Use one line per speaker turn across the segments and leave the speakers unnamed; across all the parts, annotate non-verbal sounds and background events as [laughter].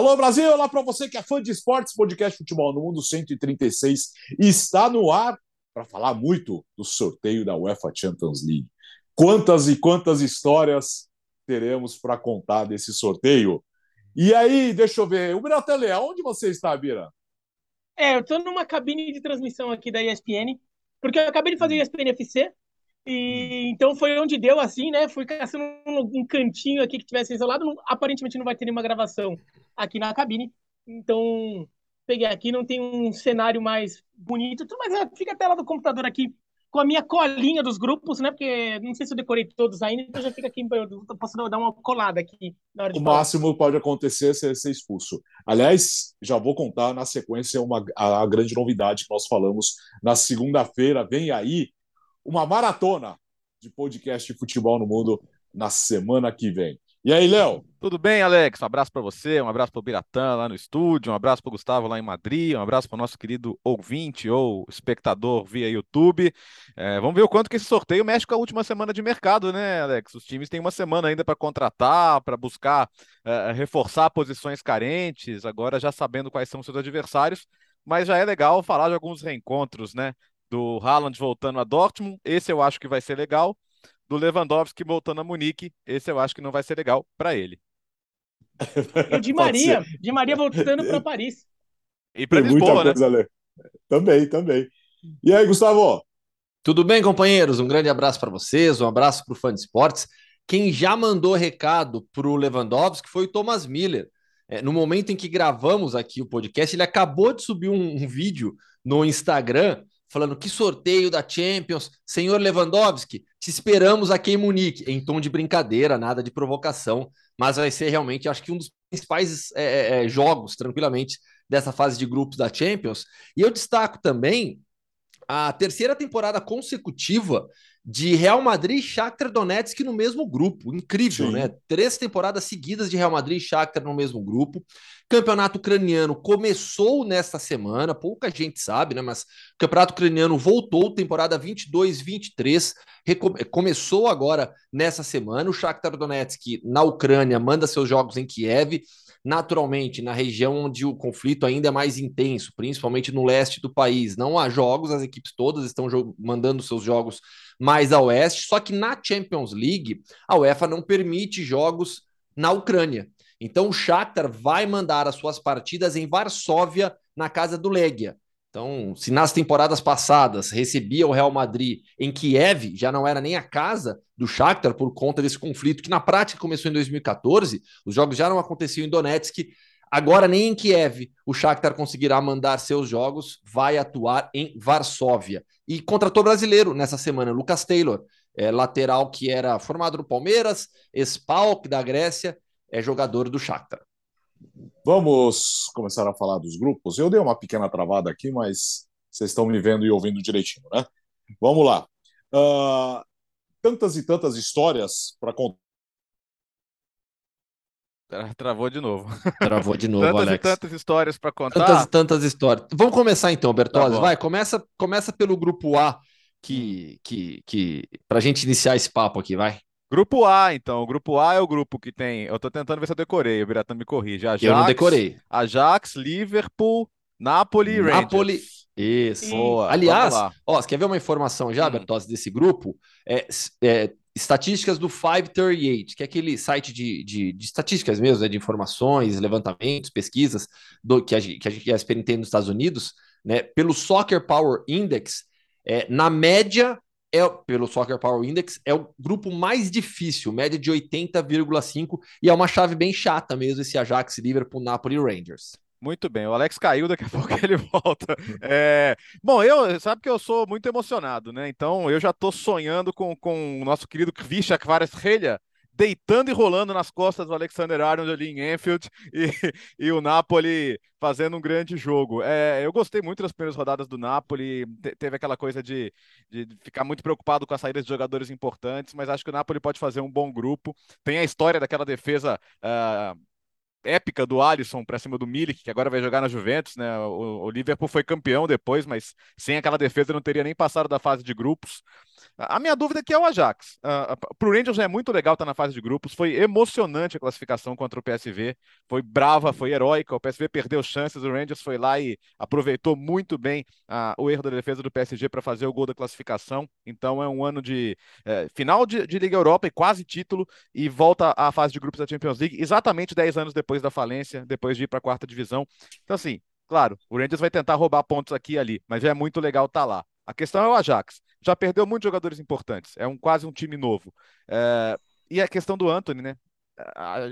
Alô Brasil, olá para você que é fã de esportes, podcast Futebol no Mundo 136 está no ar para falar muito do sorteio da UEFA Champions League. Quantas e quantas histórias teremos para contar desse sorteio? E aí, deixa eu ver, o Biratelê, onde você está, Bira?
É, eu estou numa cabine de transmissão aqui da ESPN, porque eu acabei de fazer ESPN FC, e então foi onde deu assim, né? Fui caçando um, um cantinho aqui que tivesse isolado. Não, aparentemente não vai ter nenhuma gravação aqui na cabine. Então peguei aqui, não tem um cenário mais bonito, mas é, fica a tela do computador aqui com a minha colinha dos grupos, né? Porque não sei se eu decorei todos ainda, então já fica aqui, eu posso dar uma colada aqui na hora de
O
falar.
máximo pode acontecer é ser, ser expulso. Aliás, já vou contar na sequência uma, a, a grande novidade que nós falamos na segunda-feira. Vem aí uma maratona de podcast de futebol no mundo na semana que vem. E aí, Léo?
Tudo bem, Alex? Um abraço para você, um abraço para o Biratã lá no estúdio, um abraço para o Gustavo lá em Madrid, um abraço para o nosso querido ouvinte ou espectador via YouTube. É, vamos ver o quanto que esse sorteio mexe com a última semana de mercado, né, Alex? Os times têm uma semana ainda para contratar, para buscar é, reforçar posições carentes, agora já sabendo quais são seus adversários, mas já é legal falar de alguns reencontros, né? Do Haaland voltando a Dortmund, esse eu acho que vai ser legal do Lewandowski voltando a Munique. Esse eu acho que não vai ser legal para ele. [laughs]
E o Di Maria, Di Maria voltando para Paris.
E para Lisboa, né? Coisa,
Também, também. E aí, Gustavo?
Tudo bem, companheiros? Um grande abraço para vocês, um abraço para o fã de esportes. Quem já mandou recado para o Lewandowski foi o Thomas Miller. É, no momento em que gravamos aqui o podcast, ele acabou de subir um, um vídeo no Instagram falando que sorteio da Champions, senhor Lewandowski, te esperamos aqui em Munique, em tom de brincadeira, nada de provocação, mas vai ser realmente, acho que um dos principais é, é, é, jogos, tranquilamente, dessa fase de grupos da Champions. E eu destaco também a terceira temporada consecutiva de Real Madrid e Shakhtar Donetsk no mesmo grupo. Incrível, Sim. né? Três temporadas seguidas de Real Madrid e Shakhtar no mesmo grupo. Campeonato ucraniano começou nesta semana, pouca gente sabe, né? Mas o Campeonato ucraniano voltou, temporada 22-23, começou agora nessa semana. O Shakhtar Donetsk na Ucrânia manda seus jogos em Kiev naturalmente na região onde o conflito ainda é mais intenso, principalmente no leste do país. Não há jogos, as equipes todas estão mandando seus jogos mais a oeste, só que na Champions League a UEFA não permite jogos na Ucrânia. Então o Shakhtar vai mandar as suas partidas em Varsóvia, na casa do Legia. Então, se nas temporadas passadas recebia o Real Madrid em Kiev, já não era nem a casa do Shakhtar por conta desse conflito que na prática começou em 2014, os jogos já não aconteciam em Donetsk, agora nem em Kiev o Shakhtar conseguirá mandar seus jogos, vai atuar em Varsóvia. E contratou brasileiro nessa semana, Lucas Taylor, é, lateral que era formado no Palmeiras, Spalk da Grécia, é jogador do Shakhtar.
Vamos começar a falar dos grupos. Eu dei uma pequena travada aqui, mas vocês estão me vendo e ouvindo direitinho, né? Vamos lá. Uh, tantas e tantas histórias para contar.
Travou de novo.
Travou de [laughs] novo,
tantas
Alex.
e tantas histórias para contar.
Tantas e tantas histórias. Vamos começar então, Bertozzi. Tá Vai, começa, começa pelo grupo A, que, que, que para a gente iniciar esse papo aqui, vai.
Grupo A, então. O grupo A é o grupo que tem. Eu tô tentando ver se eu decorei. O Biratã me corrige. Ajax,
eu não decorei.
Ajax, Liverpool, Napoli e Rangers.
Napoli. Isso. Boa. Aliás, ó, você quer ver uma informação já, hum. Bertozzi, desse grupo? É, é, estatísticas do 538, que é aquele site de, de, de estatísticas mesmo, né, de informações, levantamentos, pesquisas do, que a, que a gente tem nos Estados Unidos, né, pelo Soccer Power Index, é, na média, é, pelo Soccer Power Index, é o grupo mais difícil, média de 80,5, e é uma chave bem chata mesmo esse Ajax, Liverpool, Napoli e Rangers.
Muito bem, o Alex caiu, daqui a pouco ele volta. [laughs] É... Bom, eu sabe que eu sou muito emocionado, né? Então eu já estou sonhando com, com o nosso querido Kvisha Kvaratskhelia, deitando e rolando nas costas do Alexander Arnold ali em Anfield [laughs] e, e o Napoli fazendo um grande jogo. É, eu gostei muito das primeiras rodadas do Napoli, te, teve aquela coisa de, de ficar muito preocupado com a saída de jogadores importantes, mas acho que o Napoli pode fazer um bom grupo. Tem a história daquela defesa. Uh, épica do Alisson para cima do Milik, que agora vai jogar na Juventus, né? O, o, Liverpool foi campeão depois, mas sem aquela defesa não teria nem passado da fase de grupos. A minha dúvida aqui é o Ajax. Uh, para o Rangers é muito legal estar tá na fase de grupos. Foi emocionante a classificação contra o PSV. Foi brava, foi heróica. O PSV perdeu chances. O Rangers foi lá e aproveitou muito bem uh, o erro da defesa do PSG para fazer o gol da classificação. Então é um ano de uh, final de, de, Liga Europa e quase título. E volta à fase de grupos da Champions League exatamente 10 anos depois da falência, depois de ir para a quarta divisão. Então, assim, claro, o Rangers vai tentar roubar pontos aqui e ali, mas é muito legal estar tá lá. A questão é o Ajax. Já perdeu muitos jogadores importantes. É um quase um time novo. É, e a questão do Anthony, né?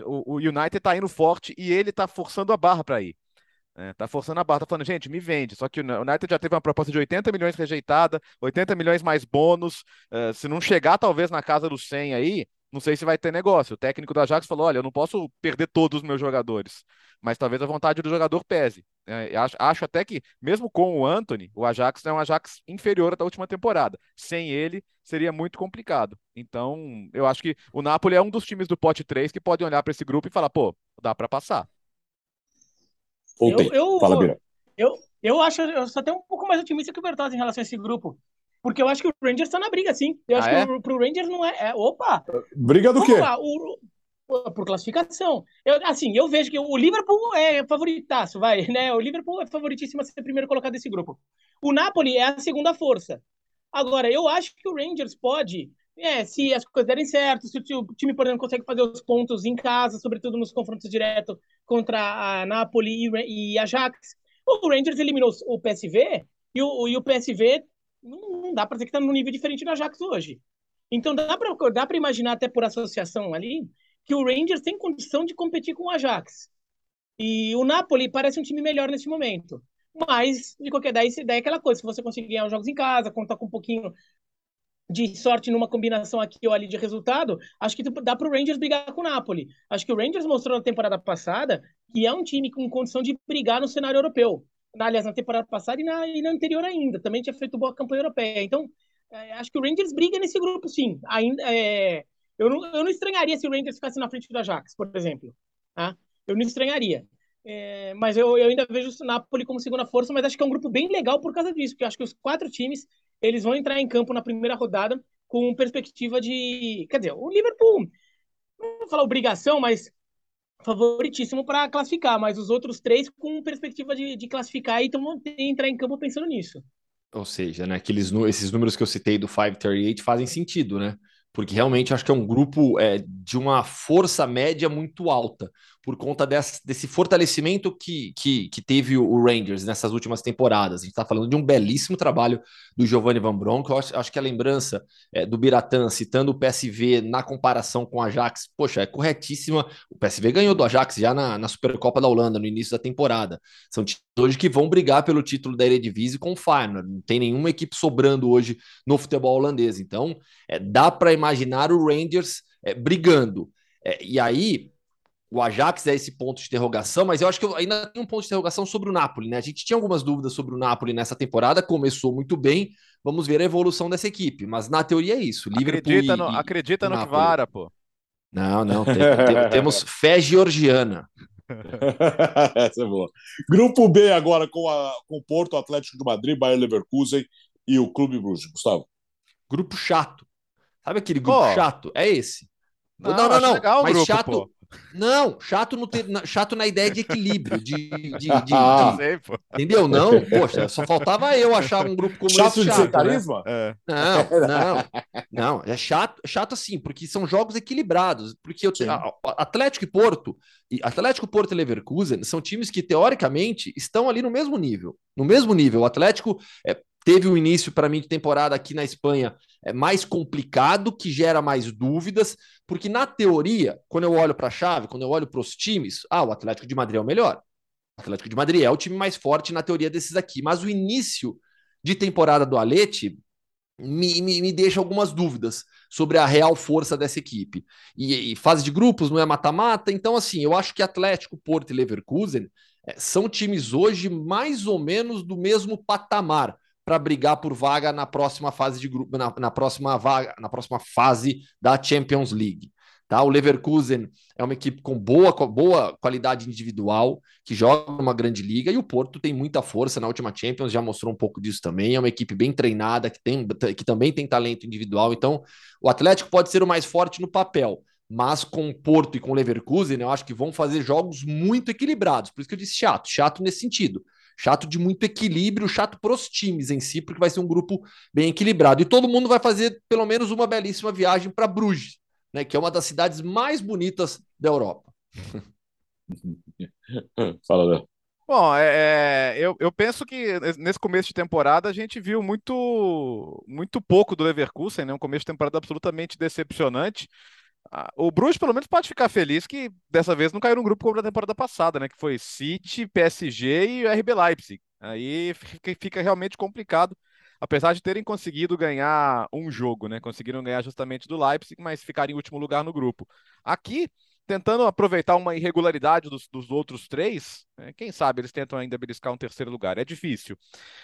o, o, United está indo forte e ele está forçando a barra para ir. É, tá forçando a barra, tá falando, gente, me vende. Só que o United já teve uma proposta de 80 milhões rejeitada, 80 milhões mais bônus. É, se não chegar, talvez, na casa dos 100 aí, não sei se vai ter negócio. O técnico do Ajax falou: olha, eu não posso perder todos os meus jogadores, mas talvez a vontade do jogador pese. É, acho, acho, até que, mesmo com o Anthony, o Ajax é um Ajax inferior à última temporada. Sem ele, seria muito complicado. Então, eu acho que o Napoli é um dos times do pote 3 que podem olhar para esse grupo e falar: pô, dá para passar.
Eu, eu, Fala, Bira. Eu, eu acho, eu só tenho um pouco mais otimista que o Bertozzi em relação a esse grupo. Porque eu acho que o Rangers está na briga, sim. Eu acho ah, que é? pro Rangers não é. é opa!
Briga do quê? Lá, o,
por classificação. Eu, assim, eu vejo que o Liverpool é favoritaço, vai, né? O Liverpool é favoritíssimo a ser primeiro colocado desse grupo. O Napoli é a segunda força. Agora, eu acho que o Rangers pode, é, se as coisas derem certo, se o time, por exemplo, consegue fazer os pontos em casa, sobretudo nos confrontos diretos contra a Napoli e, e Ajax. O Rangers eliminou o PSV e o, e o PSV não, não dá para dizer que está num nível diferente do Ajax hoje. Então dá para imaginar até por associação ali que o Rangers tem condição de competir com o Ajax. E o Napoli parece um time melhor nesse momento. Mas, de qualquer daí, daí é aquela coisa, se você conseguir ganhar os jogos em casa, contar com um pouquinho de sorte numa combinação aqui ou ali de resultado, acho que dá para o Rangers brigar com o Napoli. Acho que o Rangers mostrou na temporada passada que é um time com condição de brigar no cenário europeu aliás, na temporada passada e na, e na anterior ainda. Também tinha feito boa campanha europeia. Então, é, acho que o Rangers briga nesse grupo, sim. Ainda, é, eu, não, eu não estranharia se o Rangers ficasse na frente do Ajax, por exemplo. Tá? Eu não estranharia. É, mas eu, eu, ainda vejo o Napoli como segunda força, mas acho que é um grupo bem legal por causa disso, porque acho que os quatro times eles vão entrar em campo na primeira rodada com perspectiva de. Quer dizer, o Liverpool, não vou falar obrigação, mas favoritíssimo para classificar, mas os outros três com perspectiva de, de classificar e então vão entrar em campo pensando nisso.
Ou seja, né, aqueles, esses números que eu citei do 538 fazem sentido, né? Porque realmente acho que é um grupo é, de uma força média muito alta por conta desse, desse fortalecimento que, que, que, teve o Rangers nessas últimas temporadas. A gente está falando de um belíssimo trabalho do Giovanni Van Bronk. Eu acho, acho que a lembrança é, do Biratã citando o PSV na comparação com o Ajax, poxa, é corretíssima. O PSV ganhou do Ajax já na, na Supercopa da Holanda, no início da temporada. São títulos hoje que vão brigar pelo título da Eredivisie com o Feyenoord. Não tem nenhuma equipe sobrando hoje no futebol holandês. Então, é, dá para imaginar o Rangers é, brigando. É, e aí, o Ajax é esse ponto de interrogação, mas eu acho que eu ainda tem um ponto de interrogação sobre o Napoli, né? A gente tinha algumas dúvidas sobre o Napoli nessa temporada, começou muito bem. Vamos ver a evolução dessa equipe, mas na teoria é isso.
Acredita, no, e, acredita e no que vara, pô.
Não, não, tem, tem, [laughs] temos fé georgiana. [laughs]
Essa é boa. Grupo B agora com, a, com o Porto, Atlético de Madrid, Bayern Leverkusen e o Clube Bruges. Gustavo.
Grupo chato. Sabe aquele grupo oh. chato? É esse.
Não, não, não. não. Legal mas grupo, chato. Pô.
Não, chato, no ter, chato na ideia de equilíbrio, de, de, de, de sei, entendeu? Não, poxa, só faltava eu achar um grupo como
chato
esse.
Chato de carisma?
Né? Não, [laughs] não, não, é chato, chato assim, porque são jogos equilibrados, porque eu, Atlético e Porto, Atlético, Porto e Leverkusen são times que teoricamente estão ali no mesmo nível, no mesmo nível. O Atlético é, teve um início para mim de temporada aqui na Espanha é mais complicado, que gera mais dúvidas, porque na teoria, quando eu olho para a chave, quando eu olho para os times, ah, o Atlético de Madrid é o melhor. O Atlético de Madrid é o time mais forte na teoria desses aqui, mas o início de temporada do Alete me, me, me deixa algumas dúvidas sobre a real força dessa equipe. E, e fase de grupos não é mata-mata, então assim, eu acho que Atlético, Porto e Leverkusen é, são times hoje mais ou menos do mesmo patamar para brigar por vaga na próxima fase de grupo, na, na, próxima vaga, na próxima fase da Champions League. Tá? O Leverkusen é uma equipe com boa, boa qualidade individual, que joga numa grande liga, e o Porto tem muita força na última Champions, já mostrou um pouco disso também. É uma equipe bem treinada, que, tem, que também tem talento individual. Então, o Atlético pode ser o mais forte no papel, mas com o Porto e com o Leverkusen, eu acho que vão fazer jogos muito equilibrados. Por isso que eu disse chato, chato nesse sentido. Chato de muito equilíbrio, chato para os times em si, porque vai ser um grupo bem equilibrado. E todo mundo vai fazer pelo menos uma belíssima viagem para Bruges né, que é uma das cidades mais bonitas da Europa. [laughs]
Fala, Léo.
Bom, é, é, eu, eu penso que nesse começo de temporada a gente viu muito, muito pouco do Leverkusen, né? Um começo de temporada absolutamente decepcionante. Ah, o Bruges, pelo menos, pode ficar feliz que dessa vez não caiu num grupo como na temporada passada, né? Que foi City, PSG e RB Leipzig. Aí fica, realmente complicado apesar de terem conseguido ganhar um jogo, né? Conseguiram ganhar justamente do Leipzig, mas ficaram em último lugar no grupo. Aqui, tentando aproveitar uma irregularidade dos, dos outros três, né? quem sabe eles tentam ainda beliscar um terceiro lugar. É difícil.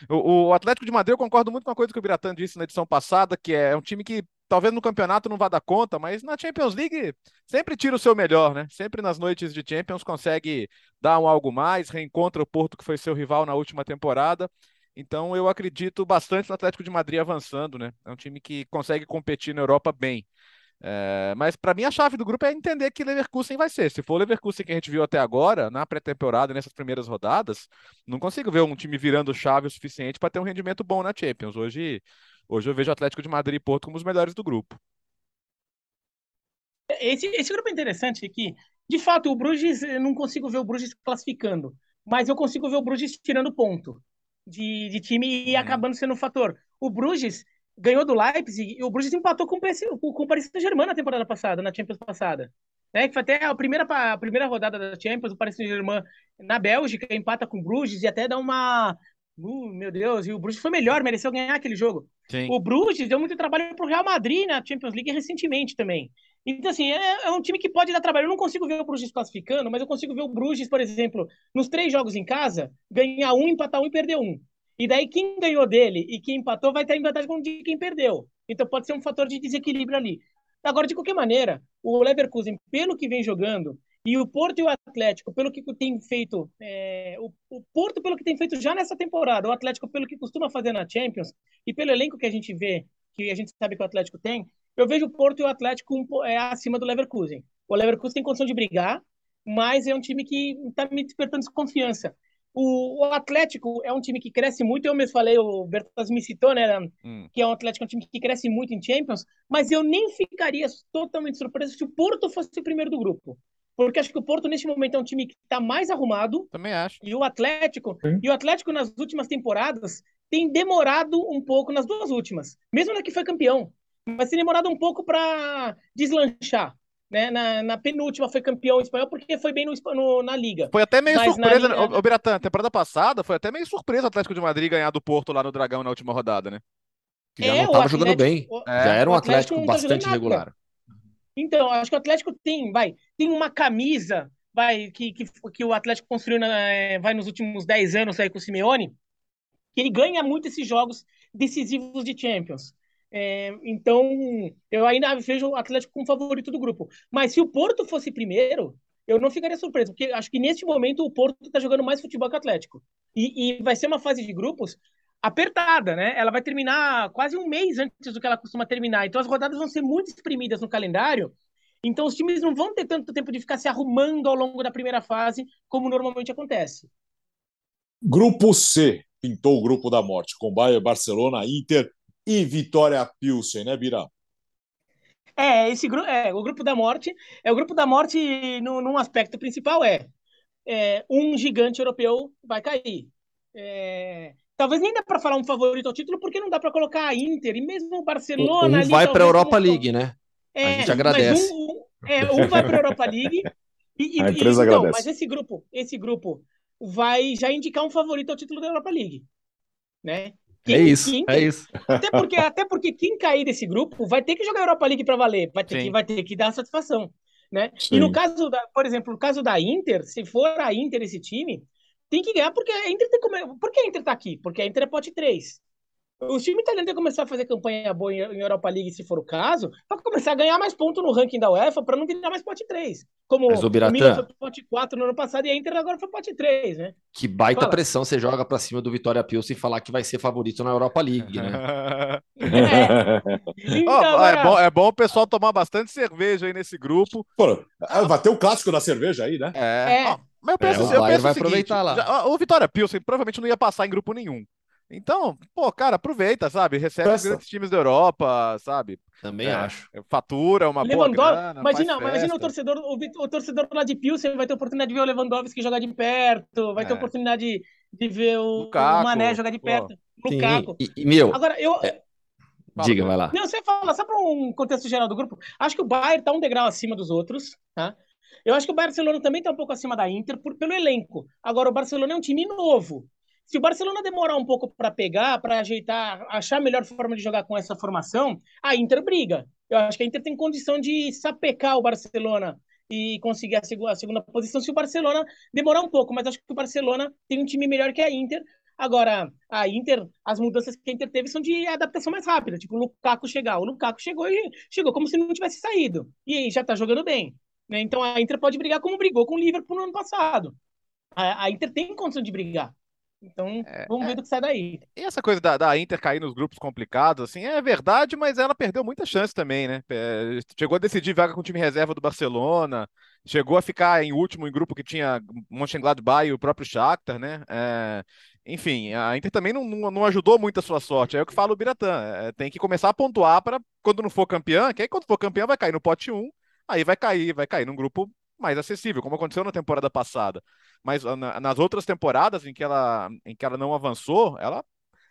O, o, Atlético de Madrid, eu concordo muito com a coisa que o Biratan disse na edição passada, que é um time que talvez no campeonato não vá dar conta, mas na Champions League sempre tira o seu melhor, né? Sempre nas noites de Champions consegue dar um algo mais, reencontra o Porto que foi seu rival na última temporada então eu acredito bastante no Atlético de Madrid avançando, né? É um time que consegue competir na Europa bem. É, mas para mim a chave do grupo é entender que Leverkusen vai ser. Se for o Leverkusen que a gente viu até agora, na pré-temporada, nessas primeiras rodadas, não consigo ver um time virando chave o suficiente para ter um rendimento bom na Champions. Hoje, hoje eu vejo o Atlético de Madrid e Porto como os melhores do grupo.
Esse, esse grupo é interessante aqui. De fato, o Bruges, eu não consigo ver o Bruges classificando, mas eu consigo ver o Bruges tirando ponto de, de time e uhum. acabando sendo um fator. O Bruges ganhou do Leipzig e o Bruges empatou com, com o Paris Saint-Germain na temporada passada, na Champions passada. Né, que foi até a primeira, a primeira rodada da Champions, o Paris Saint-Germain na Bélgica empata com o Bruges e até dá uma... Uh, meu Deus, e o Bruges foi melhor, mereceu ganhar aquele jogo. Sim. O Bruges deu muito trabalho para o Real Madrid na Champions League recentemente também. Então, assim, é, é, um time que pode dar trabalho. Eu não consigo ver o Bruges classificando, mas eu consigo ver o Bruges, por exemplo, nos três jogos em casa, ganhar um, empatar um e perder um. E daí quem ganhou dele e quem empatou vai estar em vantagem com quem perdeu. Então pode ser um fator de desequilíbrio ali. Agora, de qualquer maneira, o Leverkusen, pelo que vem jogando, e o Porto e o Atlético, pelo que tem feito, é, o, o, Porto, pelo que tem feito já nessa temporada, o Atlético, pelo que costuma fazer na Champions, e pelo elenco que a gente vê, que a gente sabe que o Atlético tem, eu vejo o Porto e o Atlético um, é, acima do Leverkusen. O Leverkusen tem condição de brigar, mas é um time que está me despertando desconfiança. O, o, Atlético é um time que cresce muito, eu mesmo falei, o Bertas me citou, né, hum. que é um Atlético, um time que cresce muito em Champions, mas eu nem ficaria totalmente surpreso se o Porto fosse o primeiro do grupo. Porque acho que o Porto, neste momento, é um time que está mais arrumado.
Também acho.
E o Atlético, Sim. e o Atlético, nas últimas temporadas, tem demorado um pouco nas duas últimas. Mesmo na que foi campeão mas tem demorado um pouco para deslanchar. Né? Na, na, penúltima foi campeão espanhol porque foi bem no, no na Liga.
Foi até meio mas surpresa, Liga... o, o Biratan, temporada passada foi até meio surpresa o Atlético de Madrid ganhar do Porto lá no Dragão na última rodada, né?
Que já é, não estava jogando bem. O. Já era um Atlético, Atlético bastante tá regular.
Então, acho que o Atlético tem, vai, tem uma camisa, vai, que, que, que o Atlético construiu na, é, vai nos últimos 10 anos aí com o Simeone, que ele ganha muito esses jogos decisivos de Champions. É, então, eu ainda vejo o Atlético como favorito do grupo. Mas se o Porto fosse primeiro, eu não ficaria surpreso, porque acho que neste momento o Porto está jogando mais futebol que o Atlético. E, e, vai ser uma fase de grupos apertada, né? Ela vai terminar quase um mês antes do que ela costuma terminar. Então as rodadas vão ser muito exprimidas no calendário. Então os times não vão ter tanto tempo de ficar se arrumando ao longo da primeira fase, como normalmente acontece.
Grupo C pintou o grupo da morte com Bayern, Barcelona, Inter e Vitória Pilsen, né, Bira?
É, esse grupo, é, o grupo da morte, é o grupo da morte no, num aspecto principal é, é um gigante europeu vai cair. É, talvez nem dá para falar um favorito ao título, porque não dá para colocar a Inter e mesmo o Barcelona.
Um ali, vai para a Europa League, né? É, a gente agradece.
Um, um, é, um vai para a Europa League. E, [laughs]
a empresa e,
agradece. Mas esse grupo, esse grupo vai já indicar um favorito ao título da Europa League, né?
Quem, é isso, quem, é isso.
Até porque, até porque quem cair desse grupo vai ter que jogar a Europa League para valer, vai ter, que, vai ter que dar satisfação. Né? E no caso, da, por exemplo, no caso da Inter, se for a Inter esse time, tem que ganhar porque a Inter tem como. Por que a Inter tá aqui? Porque a Inter é pote 3. O time italiano tem que começar a fazer campanha boa em Europa League, se for o caso, para começar a ganhar mais pontos no ranking da UEFA, para não virar mais pote 3. Como
Mas o, Biratã,
o Milan foi pote 4 no ano passado e a Inter agora foi pote 3, né?
Que baita Fala. pressão você joga para cima do Vitória Pilsen e falar que vai ser favorito na Europa League, né? [laughs]
é. Então, oh, agora... é, bom, é bom o pessoal tomar bastante cerveja aí nesse grupo.
Pô, vai ter o um clássico da cerveja aí, né?
É. é. Oh, mas eu penso, é, eu penso vai o seguinte, aproveitar lá. Já, o Vitória Pilsen provavelmente não ia passar em grupo nenhum. Então, pô, cara, aproveita, sabe? Recebe os grandes times da Europa, sabe?
Também é, acho.
Fatura uma Lewandowski, boa grana,
Imagina, imagina o torcedor, o, o, torcedor lá de Pilsen vai ter oportunidade de ver o Lewandowski jogar de perto, vai é. ter oportunidade de, de ver o, Lukaku, o Mané jogar de perto. Pô. Lukaku.
E, e, meu,
Agora, eu...
É... Diga, vai lá.
Não, você fala, só para um contexto geral do grupo, acho que o Bayern tá um degrau acima dos outros, tá? Eu acho que o Barcelona também tá um pouco acima da Inter por, pelo elenco. Agora, o Barcelona é um time novo. Se o Barcelona demorar um pouco para pegar, para ajeitar, achar a melhor forma de jogar com essa formação, a Inter briga. Eu acho que a Inter tem condição de sapecar o Barcelona e conseguir a, seg a segunda posição se o Barcelona demorar um pouco, mas acho que o Barcelona tem um time melhor que a Inter. Agora, a Inter, as mudanças que a Inter teve são de adaptação mais rápida, tipo o Lukaku chegar. O Lukaku chegou e chegou como se não tivesse saído. E aí já tá jogando bem. Né? Então a Inter pode brigar como brigou com o Liverpool no ano passado. A, a Inter tem condição de brigar. Então, é, vamos ver é, do que sai daí.
E essa coisa da, da, Inter cair nos grupos complicados, assim, é verdade, mas ela perdeu muita chance também, né? É, chegou a decidir vaga com o time reserva do Barcelona, chegou a ficar em último em grupo que tinha Mönchengladbach e o próprio Shakhtar, né? É, enfim, a Inter também não, não, não, ajudou muito a sua sorte. É o que fala o Biratã. É, tem que começar a pontuar para quando não for campeã, que aí quando for campeã vai cair no pote 1, aí vai cair, vai cair num grupo mais acessível, como aconteceu na temporada passada. Mas ah, na, nas outras temporadas em que ela, em que ela não avançou, ela,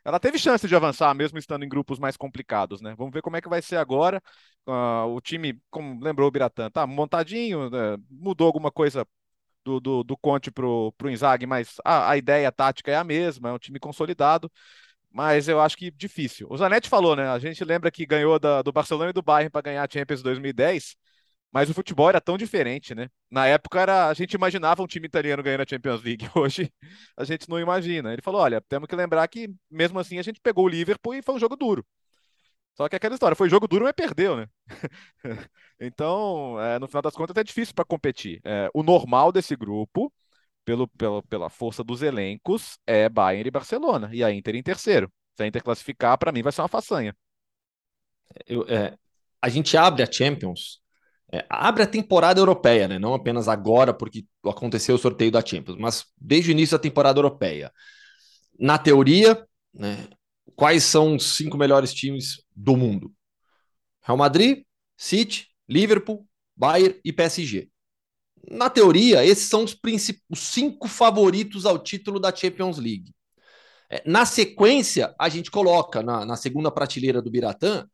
ela teve chance de avançar, mesmo estando em grupos mais complicados, né? Vamos ver como é que vai ser agora. Uh, o time, como lembrou o Biratã, tá montadinho, né? mudou alguma coisa do, do, do Conte pro, pro Inzaghi, mas a, a ideia a tática é a mesma, é um time consolidado mas eu acho que difícil. O Zanetti falou, né? A gente lembra que ganhou da, do Barcelona e do Bayern para ganhar a Champions 2010. Mas o futebol era tão diferente, né? Na época era, a gente imaginava um time italiano ganhando a Champions League. [laughs] Hoje a gente não imagina. Ele falou: olha, temos que lembrar que mesmo assim a gente pegou o Liverpool e foi um jogo duro. Só que aquela história, foi jogo duro, mas perdeu, né? [laughs] então, é, no final das contas, é difícil para competir. É, o normal desse grupo, pelo, pelo, pela força dos elencos, é Bayern e Barcelona. E a Inter em terceiro. Se a Inter classificar, para mim vai ser uma façanha.
Eu, é, a gente abre a Champions é, abre a temporada europeia, né? Não apenas agora, porque aconteceu o sorteio da Champions, mas desde o início da temporada europeia. Na teoria, né, quais são os cinco melhores times do mundo? Real Madrid, City, Liverpool, Bayern e PSG. Na teoria, esses são os, os cinco favoritos ao título da Champions League. É, na sequência, a gente coloca na, na segunda prateleira do Biratã,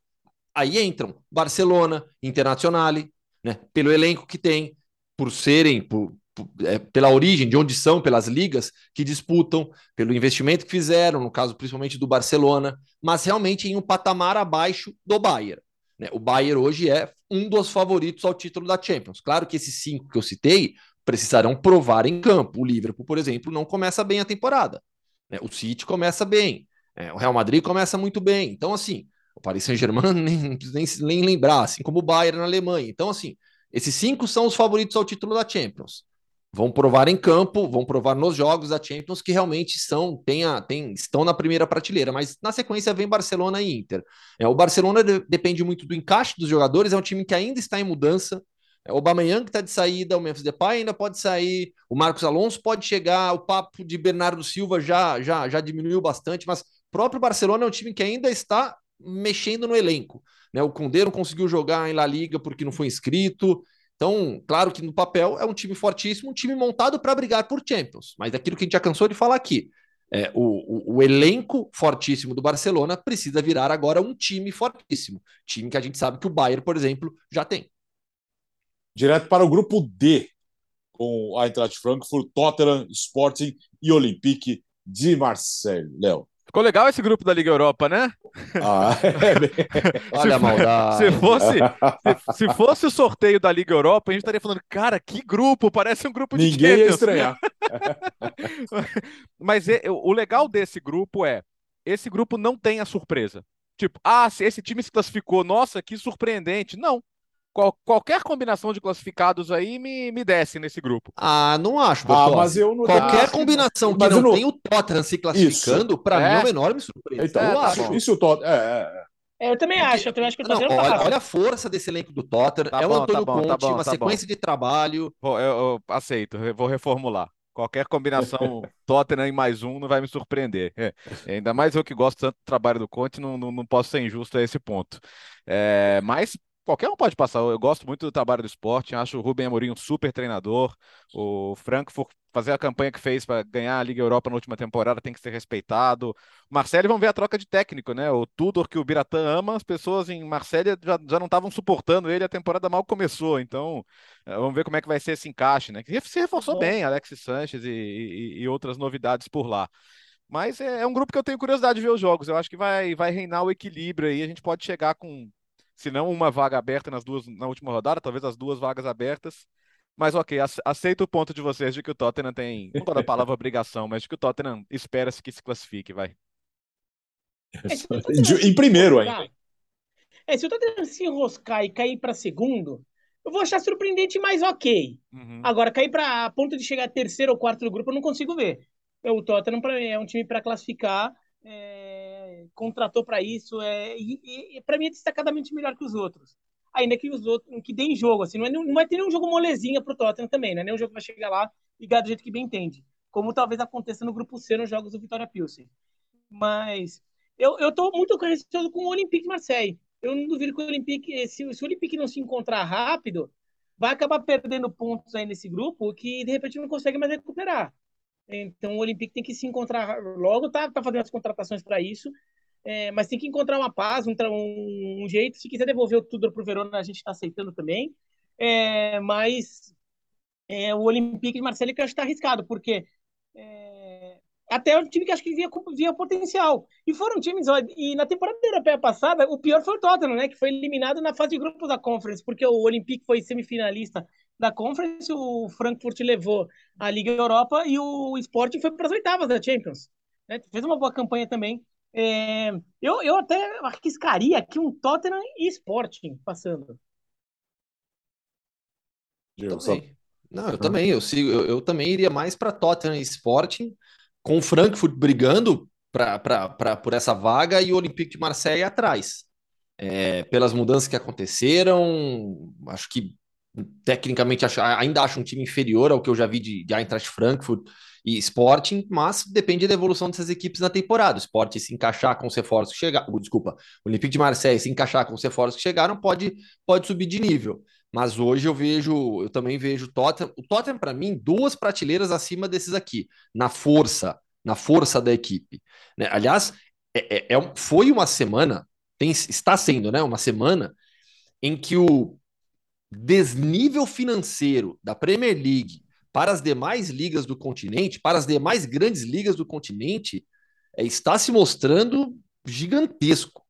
aí entram Barcelona, Internazionale, né? Pelo elenco que tem, por serem, por, por, é, pela origem, de onde são, pelas ligas que disputam, pelo investimento que fizeram, no caso principalmente do Barcelona, mas realmente em um patamar abaixo do Bayern. Né? O Bayern hoje é um dos favoritos ao título da Champions. Claro que esses cinco que eu citei precisarão provar em campo. O Liverpool, por exemplo, não começa bem a temporada. Né? O City começa bem. É, o Real Madrid começa muito bem. Então, assim, o Paris Saint-Germain [laughs] nem, nem, nem lembrar, assim como o Bayern na Alemanha. Então, assim, esses cinco são os favoritos ao título da Champions. Vão provar em campo, vão provar nos jogos da Champions que realmente são, tem a, tem, estão na primeira prateleira, mas na sequência vem Barcelona e Inter. É, o Barcelona de, depende muito do encaixe dos jogadores, é um time que ainda está em mudança. É, o Aubameyang está de saída, o Memphis Depay ainda pode sair, o Marcos Alonso pode chegar, o papo de Bernardo Silva já, já, já diminuiu bastante, mas o próprio Barcelona é um time que ainda está mexendo no elenco. Né? O Condé não conseguiu jogar em La Liga porque não foi inscrito. Então, claro que no papel é um time fortíssimo, um time montado para brigar por Champions. Mas aquilo que a gente já cansou de falar aqui, é, o, o, o, elenco fortíssimo do Barcelona precisa virar agora um time fortíssimo. Time que a gente sabe que o Bayern, por exemplo, já tem.
Direto para o grupo D, com a Eintracht Frankfurt, Tottenham, Sporting e Olympique de Marseille. Léo.
Ficou legal esse grupo da Liga Europa, né?
Ah, é [laughs]
Olha a maldade.
Se fosse, se, se, fosse o sorteio da Liga Europa, a gente estaria falando, cara, que grupo, parece um grupo
de Ninguém ia estranhar. [laughs]
Mas é, o legal desse grupo é esse grupo não tem a surpresa. Tipo, ah, se esse time se classificou, nossa, que surpreendente. Não. Qual, qualquer combinação de classificados aí me, me desce nesse grupo.
Ah, não acho,
Ah, mas eu não
Qualquer
acho-
combinação que não
não-
tem o Tottenham se classificando, pra
É.
mim é uma enorme surpresa.
Então,
É,
eu acho.
bom.
isso o Tot- é, é, é.
É, eu também acho, eu também acho que o
Não,
Tottenham
olha, olha a força desse elenco do Tottenham.
Tá
é o
bom, tá
Antônio
bom, tá
Conte,
bom,
uma
tá
sequência de trabalho.
Vou- Eu, eu aceito, eu vou reformular. Qualquer combinação [laughs] Tottenham em mais um não vai me surpreender. É, ainda mais eu que gosto tanto do trabalho do Conte, não, não, não posso ser injusto a esse ponto. É, mas qualquer um pode passar. Eu gosto muito do trabalho do esporte, acho o Rubem Amorim um super treinador. O Frankfurt fazer a campanha que fez para ganhar a Liga Europa na última temporada tem que ser respeitado. Marcelo, vamos ver a troca de técnico, né? O Tudor que o Biratã ama, as pessoas em Marselha já, já não estavam suportando ele, a temporada mal começou. Então, eh, vamos ver como é que vai ser esse encaixe, né? Que se reforçou bem, Alexis Sanches e, e- e outras novidades por lá. Mas é, é um grupo que eu tenho curiosidade de ver os jogos. Eu acho que vai, vai reinar o equilíbrio aí. A gente pode chegar com, se não uma vaga aberta nas duas na última rodada, talvez as duas vagas abertas. Mas ok, ace- aceito o ponto de vocês de que o Tottenham tem, não toda a [laughs] palavra obrigação, mas de que o Tottenham espera-se que se classifique, vai.
É, Tottenham se
em primeiro ainda.
É, se o Tottenham se enroscar e cair para segundo, eu vou achar surpreendente, mas ok.
Uhum.
Agora, cair para a ponto de chegar terceiro ou quarto do grupo, eu não consigo ver. O Tottenham pra mim, é um time para classificar, é, contratou para isso, é, e, e para mim é destacadamente melhor que os outros. Ainda que os outros que deem jogo, assim, não, é, não vai ter nenhum jogo molezinha pro Tottenham também, né? Nenhum jogo que vai chegar lá e ganhar do jeito que bem entende. Como talvez aconteça no grupo C nos jogos do Vitória Pilsen. Mas eu, eu tô muito receoso com o Olympique de Marseille. Eu não duvido que o Olympique, se, se o Olympique não se encontrar rápido, vai acabar perdendo pontos aí nesse grupo que de repente não consegue mais recuperar. Então o Olympique tem que se encontrar logo, tá, tá fazendo as contratações para isso, é, mas tem que encontrar uma paz, um, um, jeito. Se quiser devolver o Tudor pro Verona, a gente está aceitando também. É, mas é, o Olympique de Marseille que acho que está arriscado, porque é, até é um time que acho que via, via potencial. E foram times, ó, e na temporada europeia passada, o pior foi o Tottenham, né? Que foi eliminado na fase de grupos da Conference, porque o Olympique foi semifinalista da Conference, o Frankfurt levou a Liga Europa e o Sporting foi para as oitavas da Champions. Né? Fez uma boa campanha também. É, eu, eu até arriscaria aqui um Tottenham e Sporting passando.
Eu só-
Também. Não, eu também, eu sigo, eu, eu também iria mais para Tottenham e Sporting, com o Frankfurt brigando pra, pra, pra, por essa vaga e o Olympique de Marseille atrás. É, pelas mudanças que aconteceram, acho que tecnicamente acho- ainda acho um time inferior ao que eu já vi de, de Eintracht Frankfurt e Sporting, mas depende da evolução dessas equipes na temporada. O Sporting se encaixar com os reforços que chegaram, desculpa, o Olympique de Marseille se encaixar com os reforços que chegaram, pode, pode subir de nível. Mas hoje eu vejo, eu também vejo o Tottenham, o Tottenham para mim duas prateleiras acima desses aqui, na força, na força da equipe. né? Aliás, é, é- é foi uma semana, tem, está sendo, né, uma semana em que o desnível financeiro da Premier League para as demais ligas do continente, para as demais grandes ligas do continente, é, está se mostrando gigantesco.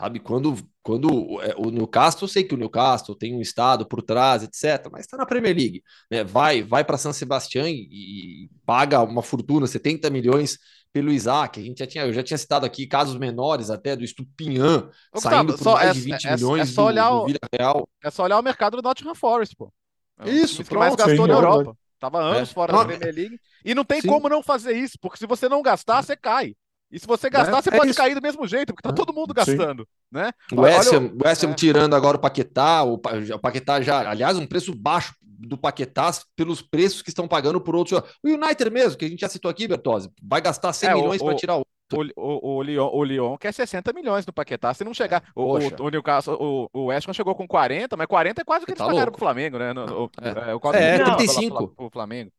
Sabe, quando, quando é, o Newcastle, eu sei que o Newcastle tem um estado por trás, etc., mas está na Premier League. Né? Vai, vai para San Sebastián e, e paga uma fortuna, 70 milhões pelo Isaac. A gente já tinha, eu já tinha citado aqui casos menores até do Estupinhan
Ô,
saindo por
só-
mais
é-
de 20
é- é
milhões
só
do,
olhar
do
o-
Villarreal.
É só olhar o mercado do Nottingham Forest, pô. É
Isso,
times que mais gastou
sim,
na
é.
Europa. Tava anos
É.
fora
Não,
da Premier League. E não tem
sim.
como não fazer isso, porque se você não gastar, você cai. E se você gastar,
É,
você
é
pode
isso.
cair do mesmo jeito, porque tá
É,
todo mundo
sim.
gastando, né?
O Ham, o
é.
tirando agora o Paquetá, o, Pa- o Paquetá já, aliás, um preço baixo do Paquetá pelos preços que estão pagando por outros. O United mesmo, que a gente já citou aqui, Bertozzi, vai gastar 100
É,
milhões para tirar o.
O, o, o, Lyon, o Lyon quer 60 milhões no Paquetá. Se não chegar. o,
poxa.
o, o Newcastle, o, o West chegou com 40, mas 40 é quase o que eles
Tá
pagaram pro Flamengo, né? No, o,
É.
é, o
É,
o pela-
35.
pela- pro Flamengo.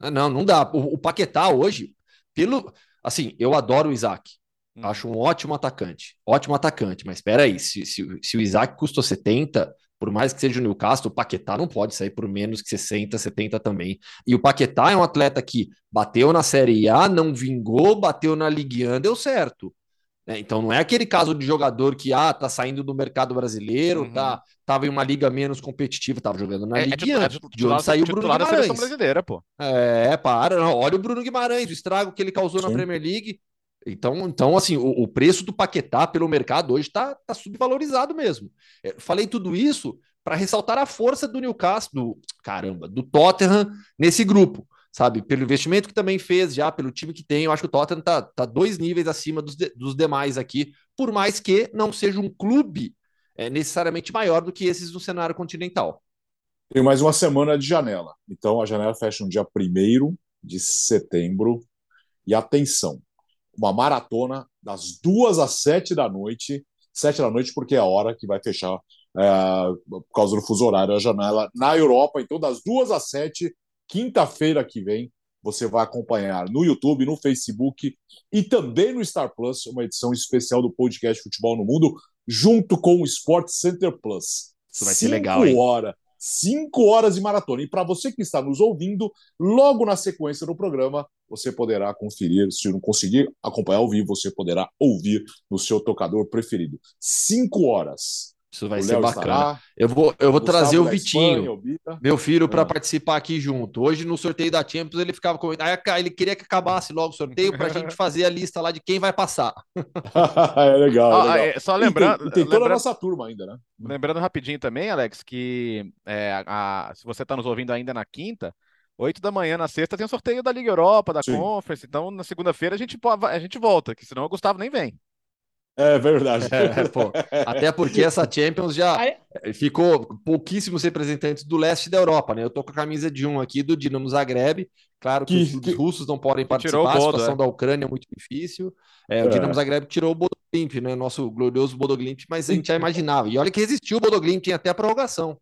Ah, Não, não dá. O, o Paquetá hoje, pelo. Assim, eu adoro o Isaac.
Hum.
Acho um ótimo atacante. Ótimo atacante. Mas espera aí, se, se, se o Isaac custou 70, por mais que seja o Newcastle, o Paquetá não pode sair por menos que 60, 70 também. E o Paquetá é um atleta que bateu na Série A, não vingou, bateu na Ligue 1, deu certo. né? Então não é aquele caso de jogador que ah, tá saindo do mercado brasileiro,
Uhum.
tá, tava em uma liga menos competitiva, tava jogando na
É, é
Ligue
titu-
1,
é
de onde saiu o Bruno Guimarães.
brasileira, pô.
É, para. Não, olha o Bruno Guimarães, o estrago que ele causou na
Sim.
Premier League. Então, então assim, o, o preço do Paquetá pelo mercado hoje está tá subvalorizado mesmo. É, falei tudo isso para ressaltar a força do Newcastle, do, caramba, do Tottenham nesse grupo, sabe? Pelo investimento que também fez já, pelo time que tem, eu acho que o Tottenham está tá dois níveis acima dos, de, dos demais aqui, por mais que não seja um clube é, necessariamente maior do que esses no cenário continental.
Tem mais uma semana de janela. Então a janela fecha no dia 1 de setembro. E atenção, uma maratona das duas às sete da noite. Sete da noite, porque é a hora que vai fechar é, por causa do fuso horário a janela na Europa. Então, das duas às sete, quinta-feira que vem, você vai acompanhar no YouTube, no Facebook e também no Star Plus, uma edição especial do podcast Futebol no Mundo, junto com o Sport Center Plus.
Isso vai ser legal, hein?
Hora, cinco horas de maratona. E para você que está nos ouvindo, logo na sequência do programa, você poderá conferir. Se não conseguir acompanhar ao vivo, você poderá ouvir no seu tocador preferido. Cinco horas.
Isso vai o ser Léo bacana. Estará, eu vou, eu vou trazer o Vitinho, Espanha, meu filho, para é. participar aqui junto. Hoje, no sorteio da Champions, ele ficava comentando. Ele queria que acabasse logo o sorteio para a gente [laughs] fazer a lista lá de quem vai passar.
é [laughs] legal. É legal. Ah,
é, só lembrando.
Tem, tem toda lembrando, a nossa turma ainda, né?
Lembrando rapidinho também, Alex, que é, a, se você está nos ouvindo ainda na quinta. 8 da manhã na sexta tem o sorteio da Liga Europa, da Sim. Conference. Então, na segunda-feira a gente, a gente volta, que senão o Gustavo nem vem.
É verdade. É,
pô, até porque [laughs] essa Champions já ficou pouquíssimos representantes do leste da Europa, né? Eu tô com a camisa de um aqui do Dinamo Zagreb. Claro que, que os que, russos não podem participar, Bodo, a situação é. da Ucrânia é muito difícil. É, o é. Dinamo Zagreb tirou o Bodoglimp, né? Nosso glorioso Bodoglimp, mas a gente já imaginava. E olha que existiu o Bodoglimp, tinha até a prorrogação.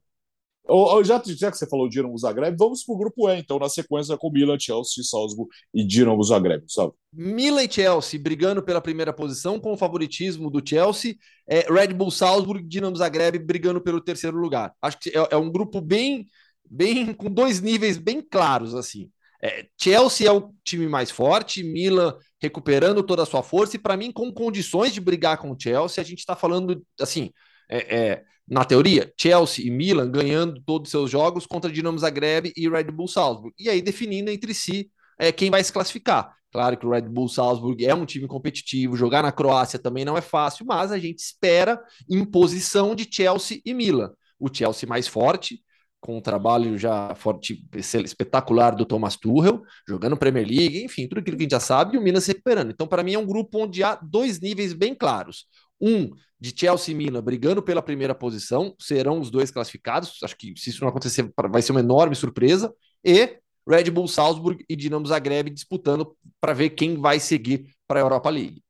Já, já que você falou Dinamo Zagreb, vamos para o grupo E, então, na sequência com Milan, Chelsea, Salzburg e Dinamo Zagreb?
Milan e Chelsea brigando pela primeira posição com o favoritismo do Chelsea, é, Red Bull Salzburg e Dinamo Zagreb brigando pelo terceiro lugar. Acho que é, é um grupo bem, bem com dois níveis bem claros, assim. É, Chelsea é o time mais forte, Milan recuperando toda a sua força e para mim com condições de brigar com o Chelsea, a gente está falando assim, é, é, na teoria, Chelsea e Milan ganhando todos os seus jogos contra Dinamo Zagreb e Red Bull Salzburg. E aí definindo entre si é, quem vai se classificar. Claro que o Red Bull Salzburg é um time competitivo, jogar na Croácia também não é fácil, mas a gente espera imposição de Chelsea e Milan. O Chelsea mais forte, com um trabalho já forte, espetacular do Thomas Tuchel, jogando Premier League, enfim, tudo aquilo que a gente já sabe, e o Milan se recuperando. Então, para mim, é um grupo onde há dois níveis bem claros. Um de Chelsea e Milan brigando pela primeira posição, serão os dois classificados. Acho que se isso não acontecer, vai ser uma enorme surpresa. E Red Bull Salzburg e Dinamo Zagreb disputando para ver quem vai seguir para a Europa League.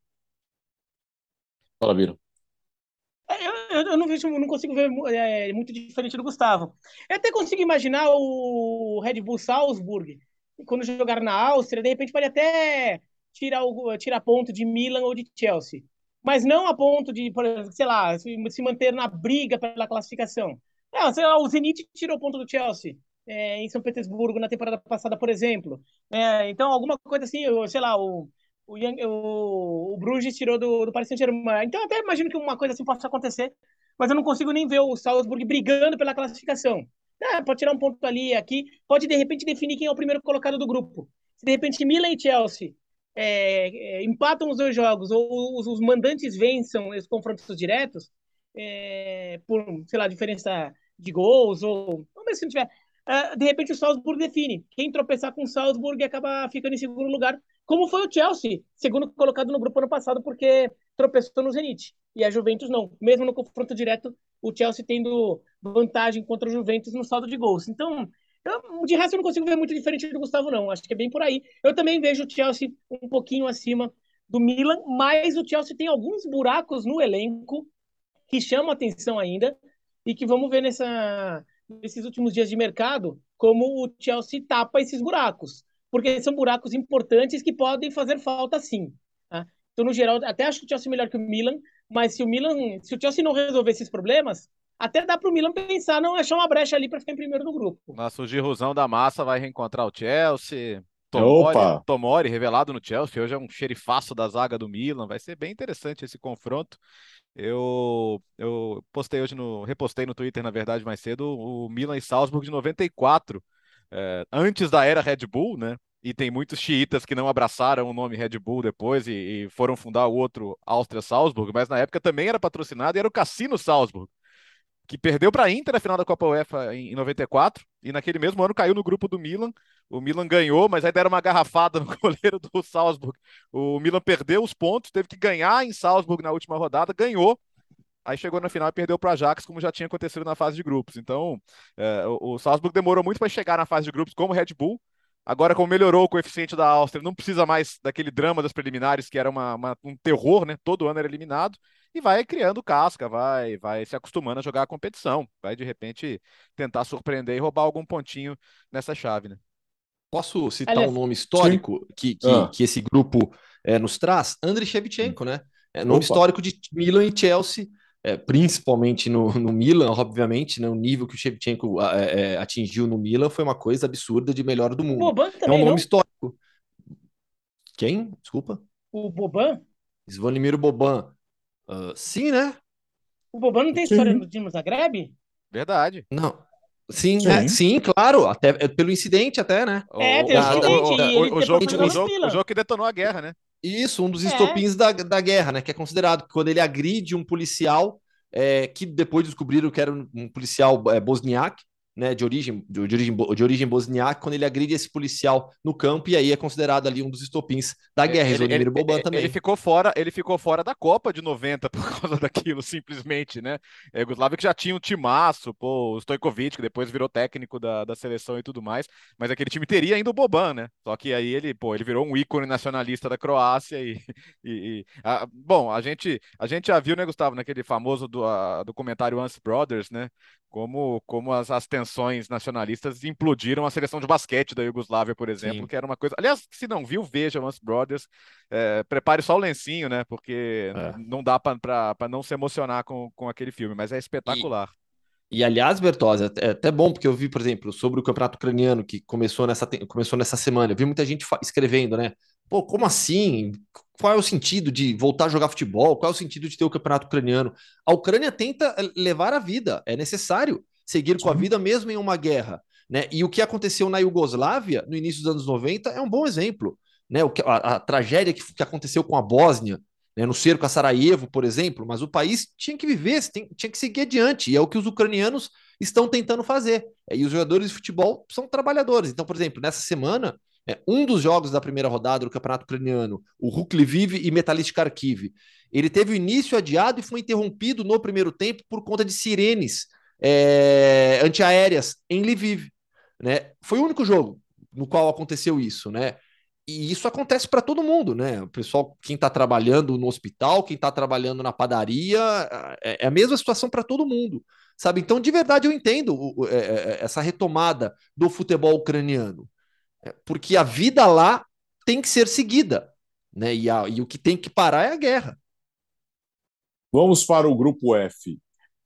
Fala, Viro.
É, eu, eu, não vejo, não consigo ver é, muito diferente do Gustavo. Eu até consigo imaginar o Red Bull Salzburg quando jogar na Áustria, de repente pode até tirar o tirar ponto de Milan ou de Chelsea mas não a ponto de, sei lá, se manter na briga pela classificação. Não, sei lá, o Zenit tirou ponto do Chelsea é, em São Petersburgo na temporada passada, por exemplo. É, então, alguma coisa assim, sei lá, o, o, o, o Bruges tirou do, do Paris Saint-Germain. Então, até imagino que uma coisa assim possa acontecer, mas eu não consigo nem ver o Salzburg brigando pela classificação. É, pode tirar um ponto ali aqui, pode de repente definir quem é o primeiro colocado do grupo. Se de repente Milan e Chelsea é, é, empatam os dois jogos ou os, os mandantes vençam os confrontos diretos é, por, sei lá, diferença de gols ou vamos se não tiver. Uh, de repente o Salzburg define. Quem tropeçar com o Salzburg acaba ficando em segundo lugar, como foi o Chelsea, segundo colocado no grupo ano passado, porque tropeçou no Zenit. E a Juventus não. Mesmo no confronto direto, o Chelsea tendo vantagem contra o Juventus no saldo de gols. Então, eu, de resto, eu não consigo ver muito diferente do Gustavo, não. Acho que é bem por aí. Eu também vejo o Chelsea um pouquinho acima do Milan, mas o Chelsea tem alguns buracos no elenco que chamam atenção ainda e que vamos ver nessa, nesses últimos dias de mercado como o Chelsea tapa esses buracos. Porque são buracos importantes que podem fazer falta sim. Tá? Então, no geral, até acho que o Chelsea é melhor que o Milan, mas se o Milan, se o Chelsea não resolver esses problemas, até dá para o Milan pensar, não achar uma brecha ali para ficar em primeiro do grupo.
Nosso Giruzão da Massa vai reencontrar o Chelsea. Tomori, Opa. Tomori, revelado no Chelsea, hoje é um xerifaço da zaga do Milan. Vai ser bem interessante esse confronto. Eu, eu postei hoje no. repostei no Twitter, na verdade, mais cedo, o Milan e Salzburg de 94. É, antes da era Red Bull, né? e tem muitos xiitas que não abraçaram o nome Red Bull depois e, e foram fundar o outro Áustria Salzburg, mas na época também era patrocinado e era o Cassino Salzburg, que perdeu para a Inter na final da Copa UEFA em, em 94 e naquele mesmo ano caiu no grupo do Milan. O Milan ganhou, mas aí deram uma garrafada no [laughs] goleiro do Salzburg. O Milan perdeu os pontos, teve que ganhar em Salzburg na última rodada, ganhou Aí chegou na final e perdeu para o Ajax, como já tinha acontecido na fase de grupos. Então, é, o, o Salzburg demorou muito para chegar na fase de grupos como Red Bull, Agora, como melhorou o coeficiente da Áustria, não precisa mais daquele drama das preliminares, que era uma, uma, um terror, né? Todo ano era eliminado, e vai criando casca, vai, vai se acostumando a jogar a competição, vai de repente tentar surpreender e roubar algum pontinho nessa chave, né?
Posso citar Aliás, um nome histórico que, que, ah. que, esse grupo é, nos traz? Andriy Shevchenko, né? É nome Opa. histórico de Milan e Chelsea, é, principalmente no, [laughs] no, Milan, obviamente, né, o nível que o Shevchenko é, é, atingiu no Milan foi uma coisa absurda de melhor do mundo.
Boban
também, é um nome não? histórico. Quem? Desculpa.
O Boban?
Svanimir Boban. Uh, sim, né?
O Boban não tem sim. história no Dinamo Zagreb?
Verdade.
Não. Sim, sim. É, sim, claro, até é, pelo incidente até, né?
É, tem o, incidente. O,
o, o, jogo, o, jogo, o jogo que detonou a guerra, né?
Isso, um dos é. estopins da, da guerra, né? Que é considerado quando ele agride um policial, é, que depois descobriram que era um, um policial é, bosniaque, né, de origem, de, origem, de origem bosniaca, quando ele agride esse policial no campo, e aí é considerado ali um dos estopins da guerra. Ele, ele,
Boban também. Ele ficou, fora, ele ficou fora da Copa de 90 por [laughs] causa daquilo, simplesmente, né? É, que já tinha um timaço, pô, o Stojkovic, que depois virou técnico da, da seleção e tudo mais, mas aquele time teria ainda o Boban, né? Só que aí ele, pô, ele virou um ícone nacionalista da Croácia e... [laughs] e, e a, bom, a gente, a gente já viu, né, Gustavo, naquele famoso do, a, documentário Once Brothers, né? Como, como as, as tensões nacionalistas implodiram a seleção de basquete da Iugoslávia, por exemplo, Sim. que era uma coisa. Aliás, se não viu, veja Once Brothers. É, prepare só o lencinho, né? Porque é. não dá para não se emocionar com, com aquele filme, mas é espetacular.
E, e aliás, Bertozzi, é, é até bom, porque eu vi, por exemplo, sobre o campeonato ucraniano que começou nessa, começou nessa semana. Eu vi muita gente escrevendo, né? Pô, como assim? Qual é o sentido de voltar a jogar futebol? Qual é o sentido de ter o campeonato ucraniano? A Ucrânia tenta eh, levar a vida, é necessário seguir com a vida mesmo em uma guerra. Né? E o que aconteceu na Iugoslávia no início dos anos 90 é um bom exemplo. Né? O que, a, a tragédia que, que, aconteceu com a Bósnia, né? no cerco a Sarajevo, por exemplo, mas o país tinha que viver, tem, tinha que seguir adiante, e é o que os ucranianos estão tentando fazer. É, e os jogadores de futebol são trabalhadores. Então, por exemplo, nessa semana, é, um dos jogos da primeira rodada do Campeonato Ucraniano, o Rukliviv e Metalist Kharkiv, ele teve o início adiado e foi interrompido no primeiro tempo por conta de sirenes é, antiaéreas em Lviv. Né? Foi o único jogo no qual aconteceu isso, né? E isso acontece para todo mundo, né? O pessoal, quem está trabalhando no hospital, quem está trabalhando na padaria, é, é a mesma situação para todo mundo, sabe? Então, de verdade, eu entendo é, é, essa retomada do futebol ucraniano. É, porque a vida lá tem que ser seguida, né? E, a, e o que tem que parar é a guerra.
Vamos para o grupo F.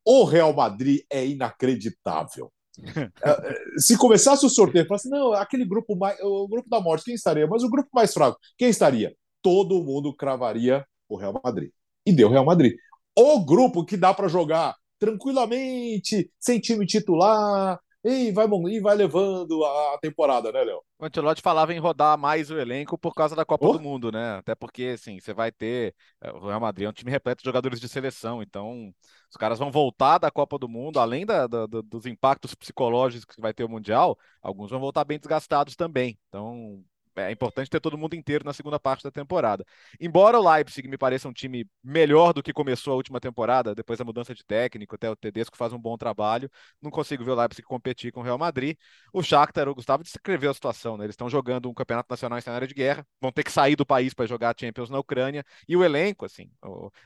O Real Madrid é inacreditável. [laughs] É, é, se começasse o sorteio, falasse, não, aquele grupo mais, o grupo da morte, quem estaria? Mas o grupo mais fraco, quem estaria? Todo mundo cravaria o Real Madrid. E deu o Real Madrid. O grupo que dá para jogar tranquilamente, sem time titular, e vai, e vai levando a temporada, né, Léo?
O Ancelotti falava em rodar mais o elenco por causa da Copa oh. do Mundo, né? Até porque, assim, você vai ter. É, o Real Madrid é um time repleto de jogadores de seleção, então os caras vão voltar da Copa do Mundo, além da, da, dos impactos psicológicos que vai ter o Mundial, alguns vão voltar bem desgastados também. Então, é importante ter todo mundo inteiro na segunda parte da temporada. Embora o Leipzig me pareça um time melhor do que começou a última temporada, depois da mudança de técnico, até o Tedesco faz um bom trabalho, não consigo ver o Leipzig competir com o Real Madrid. O Shakhtar, o Gustavo descreveu a situação, né? Eles estão jogando um campeonato nacional em cenário de guerra, vão ter que sair do país para jogar Champions na Ucrânia, e o elenco, assim,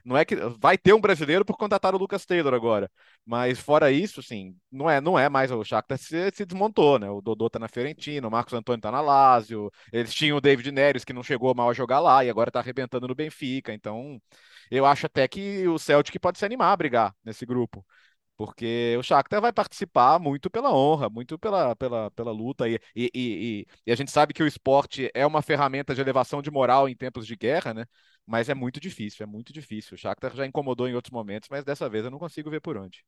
não é que vai ter um brasileiro por contratar o Lucas Taylor agora, mas fora isso, assim, não é, não é mais o Shakhtar se, se desmontou, né? O Dodô tá na Fiorentina, o Marcos Antônio tá na Lazio, eles tinham o David Neres, que não chegou mal a jogar lá e agora está arrebentando no Benfica. Então, eu acho até que o Celtic pode se animar a brigar nesse grupo. Porque o Shakhtar vai participar muito pela honra, muito pela, pela, pela luta. E, e, e, e a gente sabe que o esporte é uma ferramenta de elevação de moral em tempos de guerra, né? Mas é muito difícil, é muito difícil. O Shakhtar já incomodou em outros momentos, mas dessa vez eu não consigo ver por onde.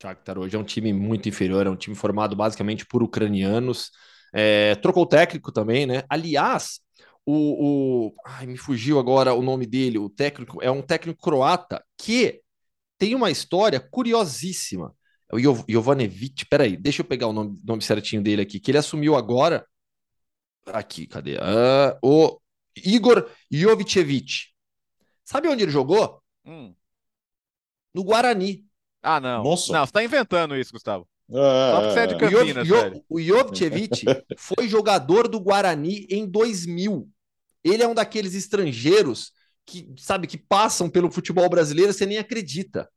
Shakhtar hoje é um time muito inferior, é um time formado basicamente por ucranianos. É, trocou o técnico também, né? Aliás, o, o. Ai, me fugiu agora o nome dele. O técnico é um técnico croata que tem uma história curiosíssima. É o Jov Jovanovic, peraí, deixa eu pegar o nome, nome certinho dele aqui, que ele assumiu agora. Aqui, cadê? Uh, o Igor Jovicevic. Sabe onde ele jogou? Hum. No Guarani.
Ah, não. Nossa. Não, você tá inventando isso, Gustavo. É, Só porque você é de Campinas,
o, Jovicevic [laughs] foi jogador do Guarani em 2000. Ele é um daqueles estrangeiros que, sabe, que passam pelo futebol brasileiro, você nem acredita.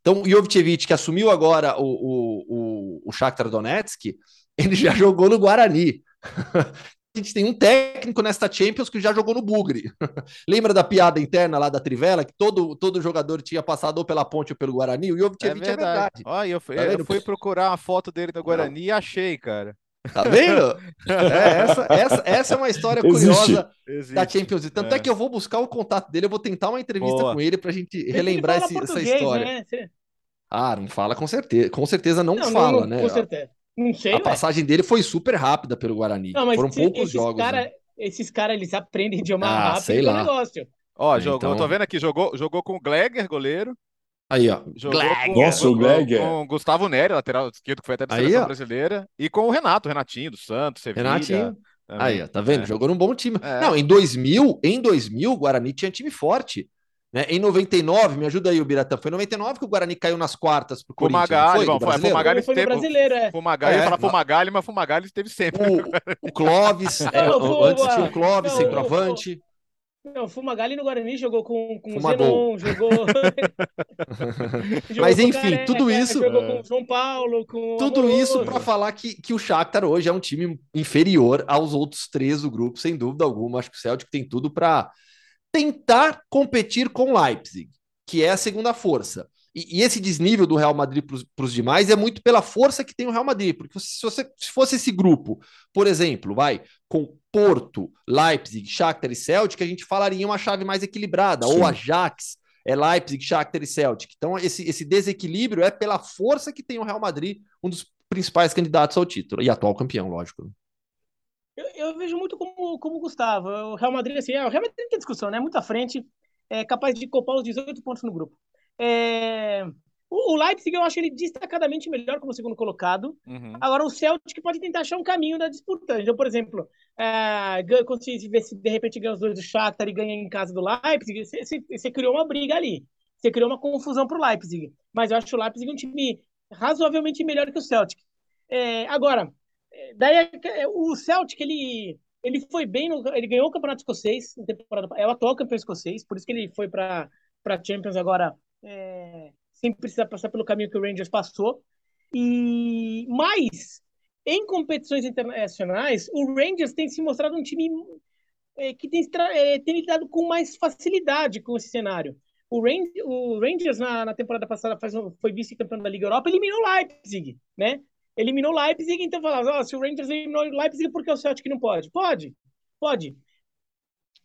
Então, o Jovicevic, que assumiu agora o, o, o, o Shakhtar Donetsk, ele já jogou no Guarani. [laughs] a gente tem um técnico nesta Champions que já jogou no Bugre. [laughs] Lembra da piada interna lá da Trivela, que todo, todo jogador tinha passado ou pela ponte ou pelo Guarani? O Jovicevic é, é verdade.
Olha, eu, fui, tá eu fui procurar uma foto dele no Guarani Não. e achei, cara.
Tá vendo? [laughs] É, essa, essa, essa é uma história curiosa Existe. da Champions League. Tanto é. é. que eu vou buscar o contato dele, eu vou tentar uma entrevista Boa. com ele pra gente relembrar esse, essa história. Né? Ah, não fala com certeza. Com certeza não, não fala, não, né? Com certeza. Não sei, a passagem dele foi super rápida pelo Guarani. Não, Foram poucos jogos.
Cara,
né?
Esses caras, eles aprendem idioma ah, rápido sei lá. negócio.
Ó, jogou, então... eu tô vendo aqui, jogou, jogou com o Gleger, goleiro.
Aí, ó.
Jogou com, Nossa, o Gleger. Com o Gustavo Nery, lateral esquerdo, que foi até da seleção brasileira. E com o Renato, Renatinho, do Santos, Sevilla. Renatinho.
Aí, ó, tá vendo? É. Jogou num bom time. É. Não, em 2000, em 2000, o Guarani tinha time forte. Né? Em 99, me ajuda aí, o Biratã. Foi em 99 que o Guarani caiu nas quartas pro
Fumagalli, Corinthians. Foi, foi, Fumagalli foi, foi brasileiro, é. Fumagalli, é, falar Fumagalli, mas Fumagalli esteve sempre.
O, o Clóvis, [laughs] é, não, antes tinha o Clóvis, não, centroavante.
Não, o Fumagalli no Guarani jogou com, com o Zenon, jogou... [laughs] [laughs]
jogou Mas enfim, Careca, tudo isso.
Jogou com o João Paulo, com
Tudo Amoroso. isso para falar que, que o Shakhtar hoje é um time inferior aos outros três do grupo, sem dúvida alguma. Acho que o Celtic tem tudo para tentar competir com Leipzig, que é a segunda força. E, e esse desnível do Real Madrid para os demais é muito pela força que tem o Real Madrid. Porque se, você, se fosse esse grupo, por exemplo, vai com Porto, Leipzig, Shakhtar e Celtic, a gente falaria uma chave mais equilibrada. Sim. Ou Ajax, é Leipzig, Shakhtar e Celtic. Então esse, esse desequilíbrio é pela força que tem o Real Madrid, um dos principais candidatos ao título. E atual campeão, lógico.
Eu, eu, vejo muito como, como Gustavo. O Real Madrid, assim, é, o Real Madrid tem discussão, né? Muito à frente, é capaz de copar os 18 pontos no grupo. É... O, o Leipzig eu acho ele destacadamente melhor como segundo colocado. Uhum. Agora o Celtic pode tentar achar um caminho da disputa. Então, por exemplo, é, se ver se de repente ganha os dois do Shakhtar e ganha em casa do Leipzig, você, você, você criou uma briga ali. Você criou uma confusão para o Leipzig. Mas eu acho o Leipzig um time razoavelmente melhor que o Celtic. É, agora, daí o Celtic ele ele foi bem no, ele ganhou o campeonato escocês na temporada é o atual campeão escocês por isso que ele foi para para Champions agora é, sem precisar passar pelo caminho que o Rangers passou. E mais em competições internacionais o Rangers tem se mostrado um time é, que tem, é, tem lidado com mais facilidade com esse cenário. O, Rangers, o Rangers na, na temporada passada faz, foi vice-campeão da Liga Europa eliminou o Leipzig né eliminou Leipzig, então falava, oh, se o Rangers eliminou Leipzig, por que o Celtic não pode? Pode, pode.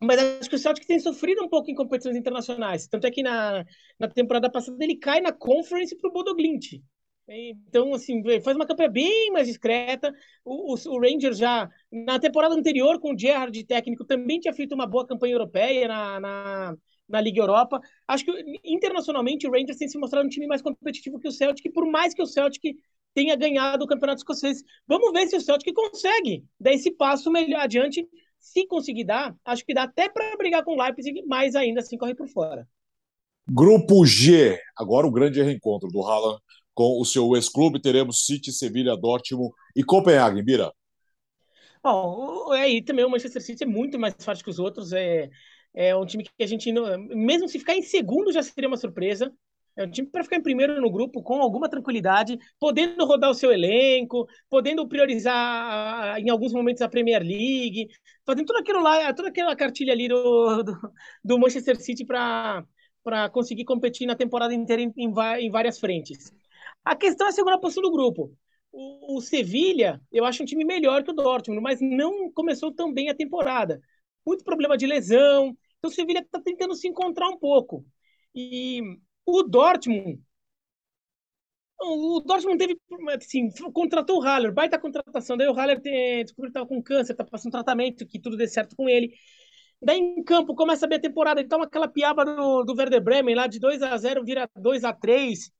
Mas acho que o Celtic tem sofrido um pouco em competições internacionais. Tanto é que na, na temporada passada ele cai na Conference para o Bodo Glint. Então, assim, faz uma campanha bem mais discreta. O, o, o, Rangers já, na temporada anterior, com o Gerrard técnico, também tinha feito uma boa campanha europeia na, na, na Liga Europa. Acho que internacionalmente o Rangers tem se mostrado um time mais competitivo que o Celtic, por mais que o Celtic tenha ganhado o Campeonato Escocês. Vamos ver se o Celtic consegue dar esse passo melhor adiante. Se conseguir dar, acho que dá até para brigar com o Leipzig, mas ainda assim corre por fora.
Grupo G, agora o grande reencontro do Haaland com o seu ex-clube. Teremos City, Sevilha, Dortmund e Copenhague, Bira.
Bom, aí é, também o Manchester City é muito mais forte que os outros. É, é um time que a gente, mesmo se ficar em segundo, já seria uma surpresa. É um time para ficar em primeiro no grupo com alguma tranquilidade, podendo rodar o seu elenco, podendo priorizar em alguns momentos a Premier League, fazendo tudo aquilo lá, toda aquela cartilha ali do, do, do Manchester City para conseguir competir na temporada inteira em, em, em, várias frentes. A questão é a segunda posição do grupo. O, o Sevilha, eu acho um time melhor que o Dortmund, mas não começou tão bem a temporada. Muito problema de lesão. Então o Sevilha está tentando se encontrar um pouco. E o Dortmund, O Dortmund teve, assim, contratou o Haller, baita contratação. Daí o Haller descobriu que estava com câncer, tá passando tratamento, que tudo dê certo com ele. Daí em campo começa a ver a temporada, ele toma aquela piaba do, do Werder Bremen lá de 2 a 0 vira 2 a 3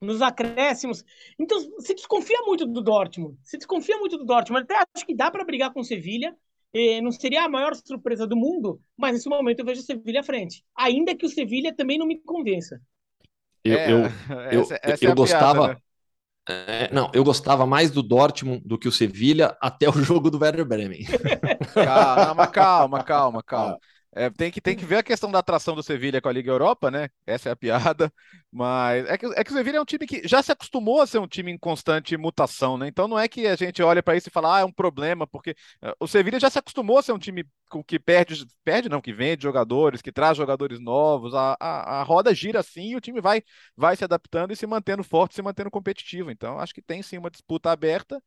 nos acréscimos. Então, você desconfia muito do Dortmund. Você desconfia muito do Dortmund. Até acho que dá para brigar com o Sevilha. não seria a maior surpresa do mundo, mas nesse momento eu vejo o Sevilha à frente. Ainda que o Sevilha também não me convença.
Eu, é, eu, [laughs] eu, essa, essa eu é gostava. Piada, né? É, não, eu gostava mais do Dortmund do que o Sevilha até o [laughs] jogo do Werder Bremen.
calma, calma, calma, calma. É, tem, que, tem que ver a questão da atração do Sevilha com a Liga Europa, né? Essa é a piada. [laughs] Mas é que, é que o Sevilha é um time que já se acostumou a ser um time em constante mutação, né? Então não é que a gente olha para isso e fala, ah, é um problema, porque eh, o Sevilha já se acostumou a ser um time que perde, perde não, que vende jogadores, que traz jogadores novos. A, a, a roda gira assim e o time vai, vai se adaptando e se mantendo forte, se mantendo competitivo. Então acho que tem sim uma disputa aberta.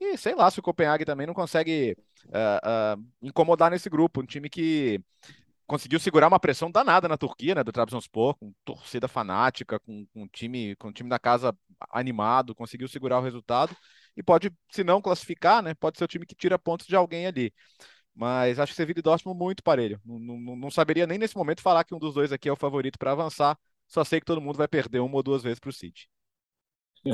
E sei lá se o Copenhague também não consegue uh, uh, incomodar nesse grupo. Um time que conseguiu segurar uma pressão danada na Turquia, né, do Trabzonspor, com torcida fanática, com, com time, com o time da casa animado, conseguiu segurar o resultado e pode, se não classificar, né, pode ser o time que tira pontos de alguém ali. Mas acho que Sevilla e Dortmund muito parelho. Não, não, não saberia nem nesse momento falar que um dos dois aqui é o favorito para avançar. Só sei que todo mundo vai perder uma ou duas vezes para o City.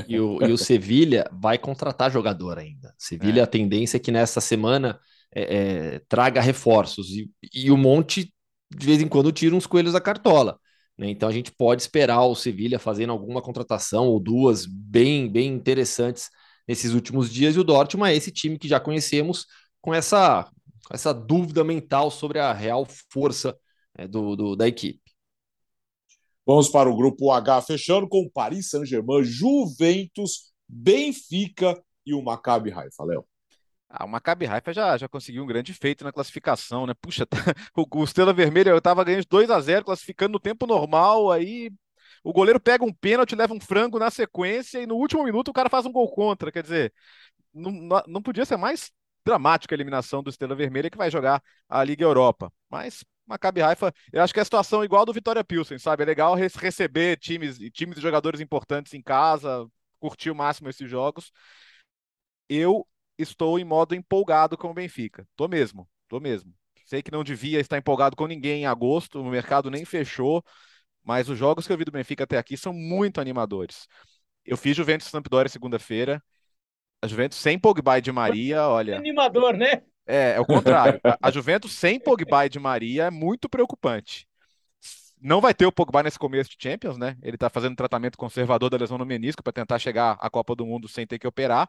[laughs]
E o, e o Sevilha vai contratar jogador ainda. Sevilha, é. a tendência é que nessa semana é, é, traga reforços. E, e o Monte, de vez em quando, tira uns coelhos da cartola. Né? Então a gente pode esperar o Sevilha fazendo alguma contratação ou duas bem, bem interessantes nesses últimos dias. E o Dortmund é esse time que já conhecemos com essa, essa dúvida mental sobre a real força é, do, do, da equipe.
Vamos para o grupo H, fechando com Paris Saint-Germain, Juventus, Benfica e o Maccabi Haifa, Léo.
Ah, o Maccabi Haifa já, já conseguiu um grande feito na classificação, né? Puxa, [laughs] tá, o, o Estrela Vermelha eu tava ganhando 2 a 0 classificando no tempo normal, aí o goleiro pega um pênalti, leva um frango na sequência e no último minuto o cara faz um gol contra. Quer dizer, não, não podia ser mais dramática a eliminação do Estrela Vermelha que vai jogar a Liga Europa. Mas Maccabi Haifa, eu acho que é a situação igual do Vitória Pilsen, sabe? É legal receber times e times de jogadores importantes em casa, curtir o máximo esses jogos. Eu estou em modo empolgado com o Benfica. Tô mesmo, tô mesmo. Sei que não devia estar empolgado com ninguém em agosto, o mercado nem fechou, mas os jogos que eu vi do Benfica até aqui são muito animadores. Eu fiz Juventus Sampdoria segunda-feira. A Juventus sem Pogba e de Maria, olha.
Animador, né?
É, é o contrário. A, Juventus sem Pogba e de Maria é muito preocupante. Não vai ter o Pogba nesse começo de Champions, né? Ele tá fazendo tratamento conservador da lesão no menisco para tentar chegar à Copa do Mundo sem ter que operar.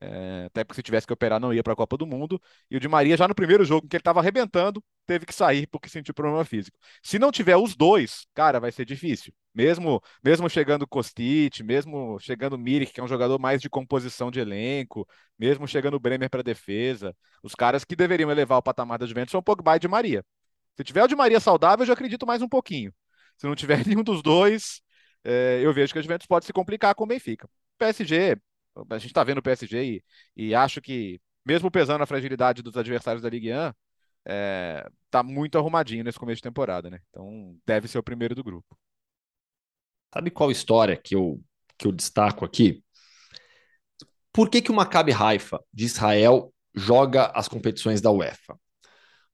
É, até porque se tivesse que operar não ia para a Copa do Mundo. E o Di Maria, já no primeiro jogo, que ele estava arrebentando, teve que sair porque sentiu problema físico. Se não tiver os dois, cara, vai ser difícil. Mesmo mesmo chegando Kostic, mesmo chegando Mirik, que é um jogador mais de composição de elenco, mesmo chegando Bremer para defesa, os caras que deveriam elevar o patamar da Juventus são Pogba e Di Maria. Se tiver o Di Maria saudável, eu já acredito mais um pouquinho. Se não tiver [laughs] nenhum dos dois, é, eu vejo que a Juventus pode se complicar com o Benfica. PSG a gente está vendo o PSG e, e, acho que, mesmo pesando a fragilidade dos adversários da Ligue 1, é, tá muito arrumadinho nesse começo de temporada, né? Então deve ser o primeiro do grupo.
Sabe qual história que eu, que eu destaco aqui? Por que, que o Maccabi Haifa de Israel joga as competições da UEFA?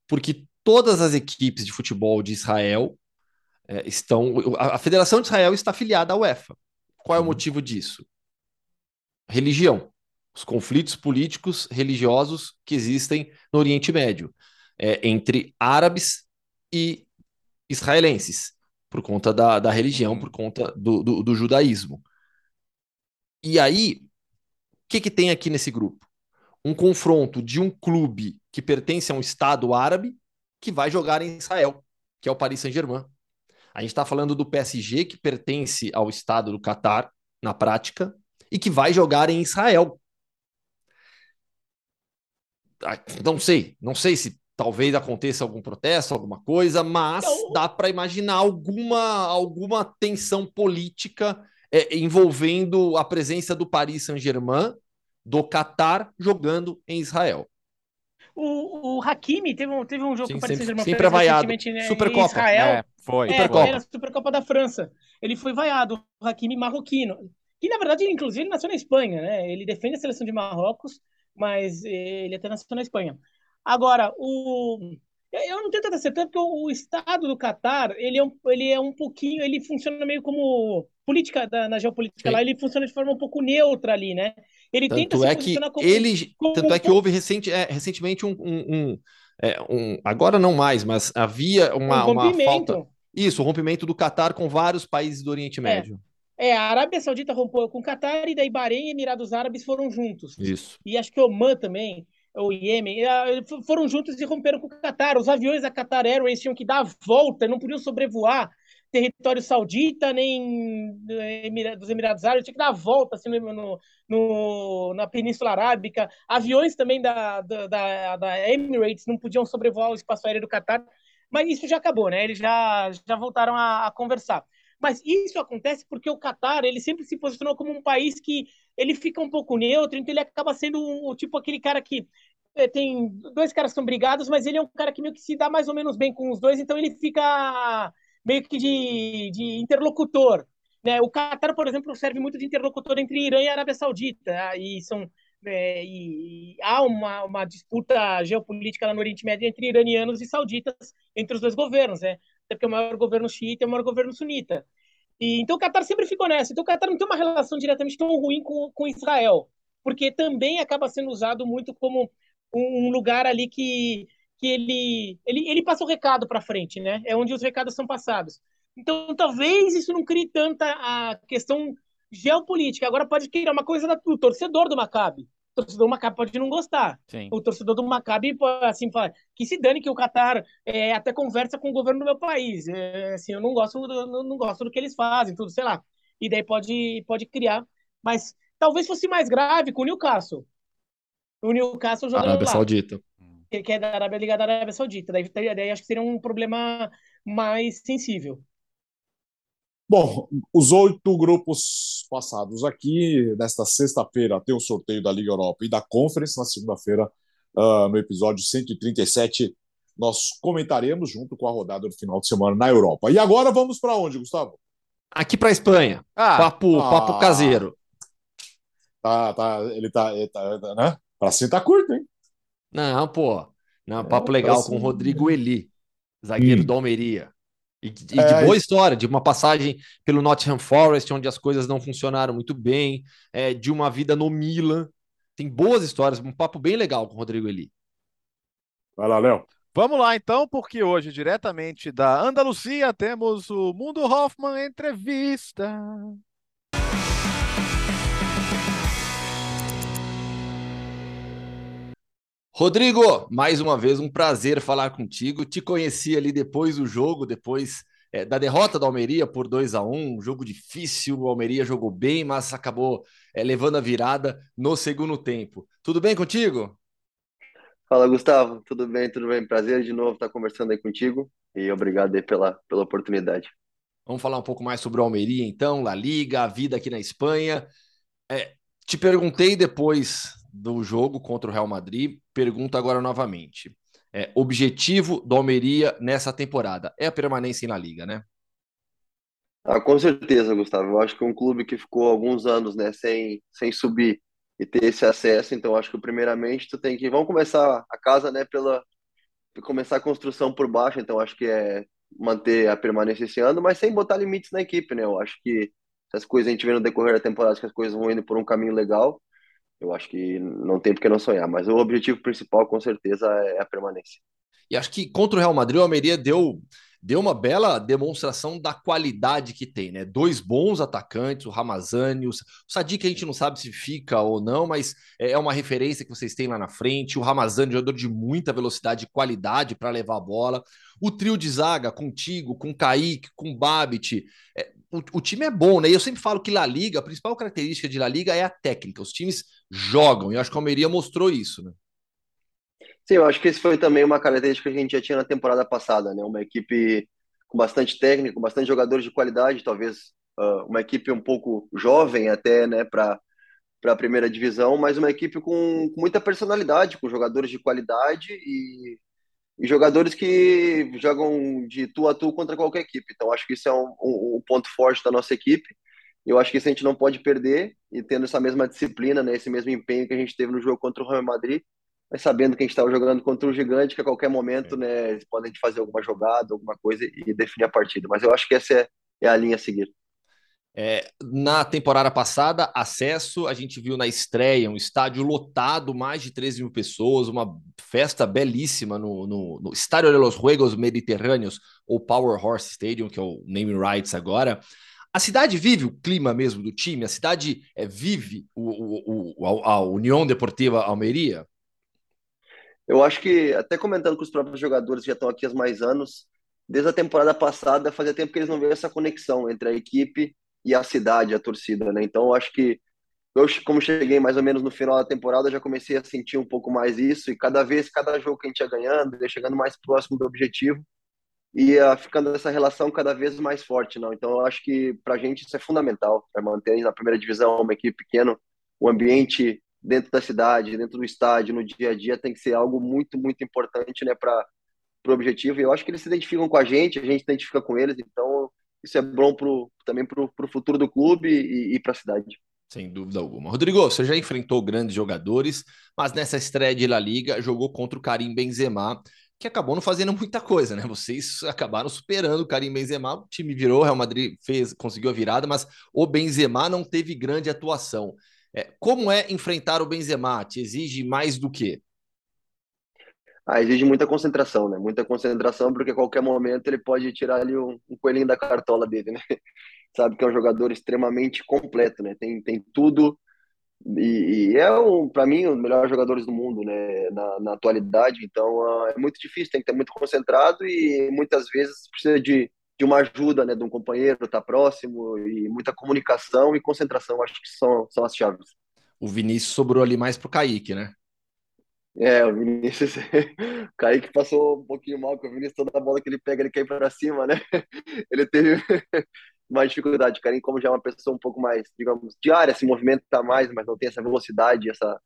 Porque todas as equipes de futebol de Israel é, estão. A, Federação de Israel está afiliada à UEFA. Qual é o motivo disso? religião, os conflitos políticos religiosos que existem no Oriente Médio, é, entre árabes e israelenses, por conta da, da religião, por conta do, do, do judaísmo. E aí, o que, que tem aqui nesse grupo? Um confronto de um clube que pertence a um Estado árabe que vai jogar em Israel, que é o Paris Saint-Germain. A gente está falando do PSG, que pertence ao Estado do Catar, na prática, e que vai jogar em Israel. Ah, não sei, não sei se talvez aconteça algum protesto, alguma coisa, mas então... dá para imaginar alguma, alguma tensão política é, envolvendo a presença do Paris Saint-Germain, do Qatar, jogando em Israel.
O, o Hakimi teve um, teve um jogo Sim, que o Paris
Saint-Germain sempre vaiado. Né, Supercopa.
Israel.
É, foi.
É, Supercopa. Supercopa da França. Ele foi vaiado, o Hakimi marroquino que na verdade, inclusive, ele nasceu na Espanha, né? Ele defende a seleção de Marrocos, mas ele até nasceu na Espanha. Agora, o eu não tenho tanta certeza porque o, Estado do Catar ele é, um, ele é um pouquinho, ele funciona meio como política da, na geopolítica Sim. lá, ele funciona de forma um pouco neutra ali, né? Ele
tanto tenta é se posicionar que como, ele, como, tanto é que houve recente, é, recentemente um, um, um, é, um, agora não mais, mas havia uma, um uma falta. Isso, o rompimento do Catar com vários países do Oriente é. Médio.
É, a Arábia Saudita rompeu com o Catar e daí Bahrein e Emirados Árabes foram juntos.
Isso.
E acho que Oman também, o Iêmen, foram juntos e romperam com o Catar. Os aviões da Qatar Airways tinham que dar a volta, não podiam sobrevoar território saudita nem dos Emirados Árabes, tinha que dar a volta assim, no, no, na Península Arábica. Aviões também da, da, da Emirates não podiam sobrevoar o espaço aéreo do Catar, mas isso já acabou, né? Eles já, já voltaram a, a conversar. Mas isso acontece porque o Catar ele sempre se posicionou como um país que ele fica um pouco neutro, então ele acaba sendo um, tipo aquele cara que é, tem dois caras que são brigados, mas ele é um cara que meio que se dá mais ou menos bem com os dois, então ele fica meio que de, de interlocutor. Né? O Catar, por exemplo, serve muito de interlocutor entre Irã e Arábia Saudita, e são é, e há uma, uma disputa geopolítica lá no Oriente Médio entre iranianos e sauditas, entre os dois governos, né? Porque o maior governo xiita é o maior governo sunita. E, então o Qatar sempre ficou nessa. Então o Qatar não tem uma relação diretamente tão ruim com, com Israel, porque também acaba sendo usado muito como um, um lugar ali que, que ele, ele, ele passa o recado para frente, né? É onde os recados são passados. Então talvez isso não crie tanta a questão geopolítica. Agora pode criar uma coisa do torcedor do Maccabi torcedor do Maccabi pode não gostar. Sim. O torcedor do Maccabi assim fala que se dane que o Qatar é, até conversa com o governo do meu país. É, assim, eu não gosto, não, não gosto do que eles fazem, tudo, sei lá. E daí pode, pode criar. Mas talvez fosse mais grave com o Newcastle. O Newcastle jogando
Arábia lá, Saudita.
Que é da Arábia ligada à Arábia Saudita. Daí, daí acho que seria um problema mais sensível.
Bom, os oito grupos passados aqui, nesta sexta-feira tem o sorteio da Liga Europa e da Conference, na segunda-feira, uh, no episódio 137, nós comentaremos junto com a rodada do final de semana na Europa. E agora vamos para onde, Gustavo?
Aqui para Espanha. Ah, papo, ah, papo caseiro.
Tá, tá, ele tá, ele tá né? Para si tá curto, hein?
Não, pô. Não, papo é, legal com o Rodrigo Eli, zagueiro hum. do Almeria. E, e é, de boa história, de uma passagem pelo Nottingham Forest, onde as coisas não funcionaram muito bem, é, de uma vida no Milan. Tem boas histórias, um papo bem legal com o Rodrigo Eli.
Vai lá, Léo.
Vamos lá então, porque hoje, diretamente da Andalucia, temos o Mundo Hoffman Entrevista.
Rodrigo, mais uma vez um prazer falar contigo. Te conheci ali depois do jogo, depois é, da derrota da Almeria por 2 a 1 um jogo difícil. O Almeria jogou bem, mas acabou é, levando a virada no segundo tempo. Tudo bem contigo?
Fala, Gustavo. Tudo bem, tudo bem. Prazer de novo estar conversando aí contigo e obrigado aí pela, pela oportunidade.
Vamos falar um pouco mais sobre o Almeria, então, La Liga, a vida aqui na Espanha. É, te perguntei depois do jogo contra o Real Madrid. Pergunto agora novamente. É, objetivo do Almeria nessa temporada é a permanência na Liga, né?
Ah, com certeza, Gustavo. Eu acho que é um clube que ficou alguns anos né, sem, sem subir e ter esse acesso, então acho que primeiramente tu tem que. Vamos começar a casa né, pela. começar a construção por baixo, então acho que é manter a permanência esse ano, mas sem botar limites na equipe, né? Eu acho que as coisas a gente vê no decorrer da temporada que as coisas vão indo por um caminho legal eu acho que não tem por que não sonhar, mas o objetivo principal com certeza é a permanência.
E acho que contra o Real Madrid, o Almeria deu, deu uma bela demonstração da qualidade que tem, né? Dois bons atacantes, o Ramazani, o Sadi, que a gente não sabe se fica ou não, mas é, é uma referência que vocês têm lá na frente. O Ramazani, jogador de muita velocidade e qualidade para levar a bola. O trio de zaga, contigo, com Kaique, com Babit, é, o, time é bom, né? E eu sempre falo que La Liga, a principal característica de La Liga é a técnica. Os times jogam, e eu acho que a Almeria mostrou isso, né?
Sim, eu acho que esse foi também uma característica que a gente já tinha na temporada passada, né? Uma equipe com bastante técnica, com bastante jogadores de qualidade, talvez uh, uma equipe um pouco jovem até, né, para para a primeira divisão, mas uma equipe com, com muita personalidade, com jogadores de qualidade e e jogadores que jogam de tu a tu contra qualquer equipe. Então, acho que isso é um, um, um ponto forte da nossa equipe. Eu acho que isso a gente não pode perder e tendo essa mesma disciplina, né, esse mesmo empenho que a gente teve no jogo contra o Real Madrid, mas sabendo que a gente estava jogando contra um gigante, que a qualquer momento, né, eles podem fazer alguma jogada, alguma coisa e definir a partida. Mas eu acho que essa é, é a linha a seguir.
É, na temporada passada, acesso, a gente viu na estreia um estádio lotado, mais de 13 mil pessoas, uma festa belíssima no, no, no Estádio de los Juegos Mediterrâneos, ou Power Horse Stadium, que é o name rights agora. A cidade vive o clima mesmo do time? A cidade é, vive o, o, o, a União Deportiva Almeria?
Eu acho que, até comentando com os próprios jogadores que já estão aqui há mais anos, desde a temporada passada, fazia tempo que eles não viam essa conexão entre a equipe e a cidade, a torcida, né? Então, acho que eu, como cheguei mais ou menos no final da temporada, já comecei a sentir um pouco mais isso, e cada vez, cada jogo que a gente ia ganhando, ia chegando mais próximo do objetivo, ia ficando essa relação cada vez mais forte, não? Então, eu acho que para a gente isso é fundamental, para manter na primeira divisão uma equipe pequena, o ambiente dentro da cidade, dentro do estádio, no dia a dia, tem que ser algo muito, muito importante, né, para o objetivo. E eu acho que eles se identificam com a gente, a gente se identifica com eles, então isso é bom pro, também para o futuro do clube e, e para a cidade.
Sem dúvida alguma. Rodrigo, você já enfrentou grandes jogadores, mas nessa estreia de La Liga jogou contra o Karim Benzema, que acabou não fazendo muita coisa, né? Vocês acabaram superando o Karim Benzema, o time virou, o Real Madrid fez, conseguiu a virada, mas o Benzema não teve grande atuação. É, como é enfrentar o Benzema? Te exige mais do que?
Ah, exige muita concentração, né? Muita concentração, porque a qualquer momento ele pode tirar ali um, um coelhinho da cartola dele, né? [laughs] Sabe que é um jogador extremamente completo, né? Tem, tem tudo e, e é, para mim, um dos melhores jogadores do mundo, né? Na, na atualidade. Então, uh, é muito difícil, tem que estar muito concentrado e muitas vezes precisa de, de uma ajuda, né? De um companheiro, estar tá próximo e muita comunicação e concentração, acho que são, são as chaves.
O Vinícius sobrou ali mais pro Kaique, né?
É, o Vinícius, o [laughs] Kaique passou um pouquinho mal, porque o Vinícius, toda a bola que ele pega, ele cai para cima, né? [laughs] Ele teve [laughs] mais dificuldade. Karim, como já é uma pessoa um pouco mais, digamos, diária, se movimenta mais, mas não tem essa velocidade, essa.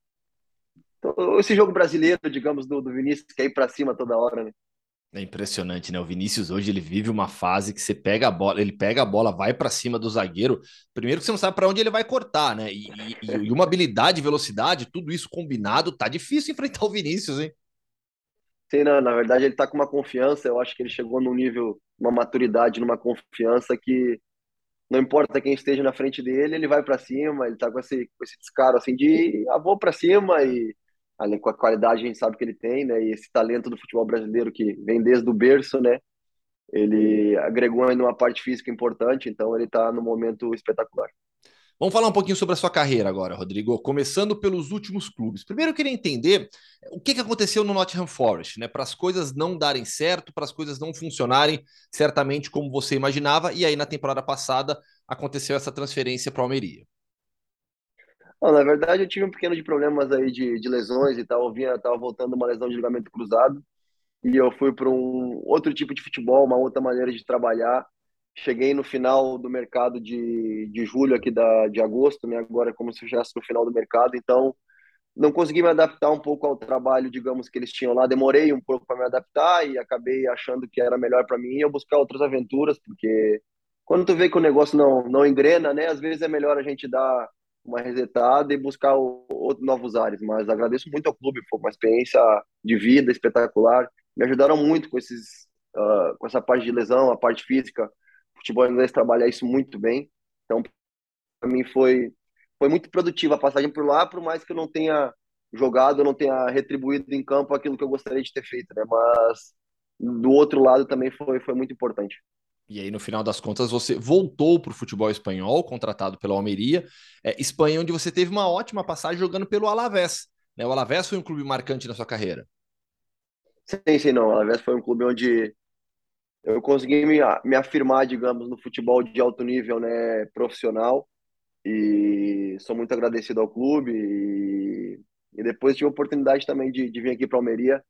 Então, esse jogo brasileiro, digamos, do, do Vinícius, que é ir para cima toda hora, né?
É impressionante, né? O Vinícius hoje ele vive uma fase que você pega a bola, ele pega a bola, vai para cima do zagueiro. Primeiro que você não sabe para onde ele vai cortar, né? E, e, e, uma habilidade, velocidade, tudo isso combinado, tá difícil enfrentar o Vinícius, hein?
Sim, não, na verdade ele tá com uma confiança, eu acho que ele chegou num nível, uma maturidade, numa confiança que não importa quem esteja na frente dele, ele vai para cima, ele tá com esse, com esse descaro assim de ah, vou para cima e além com a qualidade a gente sabe que ele tem, né? E esse talento do futebol brasileiro que vem desde o berço, né? Ele agregou ainda uma parte física importante, então ele está no momento espetacular.
Vamos falar um pouquinho sobre a sua carreira agora, Rodrigo, começando pelos últimos clubes. Primeiro eu queria entender o que, que aconteceu no Nottingham Forest, né? Para as coisas não darem certo, para as coisas não funcionarem certamente como você imaginava, e aí na temporada passada aconteceu essa transferência para o Almeria.
Não, na verdade, eu tive um pequeno de problemas aí de, de lesões e tal. Eu vinha, tava voltando uma lesão de ligamento cruzado e eu fui para um outro tipo de futebol, uma outra maneira de trabalhar. Cheguei no final do mercado de, de julho aqui da, de agosto, né? Agora é como se estivesse no final do mercado, então não consegui me adaptar um pouco ao trabalho, digamos, que eles tinham lá. Demorei um pouco para me adaptar e acabei achando que era melhor para mim eu buscar outras aventuras, porque quando tu vê que o negócio não, não engrena, né? Às vezes é melhor a gente dar uma resetada e buscar o, o, novos ares. Mas agradeço muito ao clube, foi uma experiência de vida espetacular. Me ajudaram muito com esses, uh, com essa parte de lesão, a parte física. O futebol inglês trabalha isso muito bem. Então, para mim foi foi muito produtiva a passagem por lá, por mais que eu não tenha jogado, eu não tenha retribuído em campo aquilo que eu gostaria de ter feito, né? Mas do outro lado também foi foi muito importante.
E aí, no final das contas, você voltou para o futebol espanhol, contratado pela Almeria, é, Espanha, onde você teve uma ótima passagem jogando pelo Alavés. Né? O Alavés foi um clube marcante na sua carreira.
Sim, sim, não. O Alavés foi um clube onde eu consegui me, me afirmar, digamos, no futebol de alto nível né, profissional. E sou muito agradecido ao clube. E, e depois tive a oportunidade também de, de vir aqui para Almeria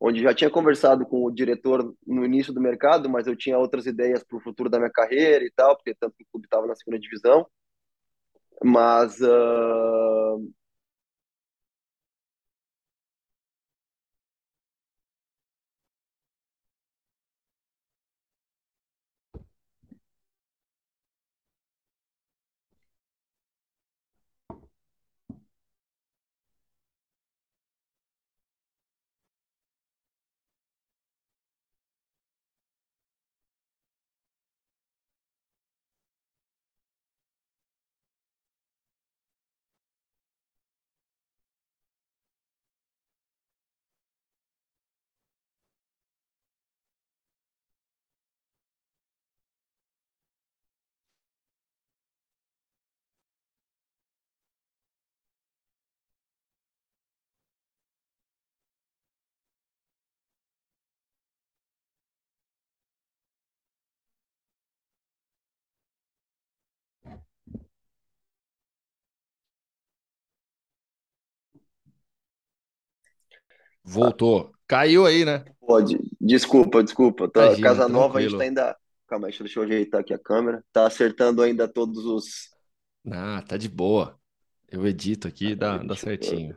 onde já tinha conversado com o diretor no início do mercado, mas eu tinha outras ideias para o futuro da minha carreira e tal, porque tanto que o clube estava na segunda divisão. Mas uh,
Voltou. Caiu aí, né?
Pode. Desculpa, desculpa. Tá, Imagina, casa nova, a gente tá ainda. Calma aí, deixa eu ajeitar aqui a câmera. Tá acertando ainda todos os.
Ah, tá de boa. Eu edito aqui, dá, dá certinho.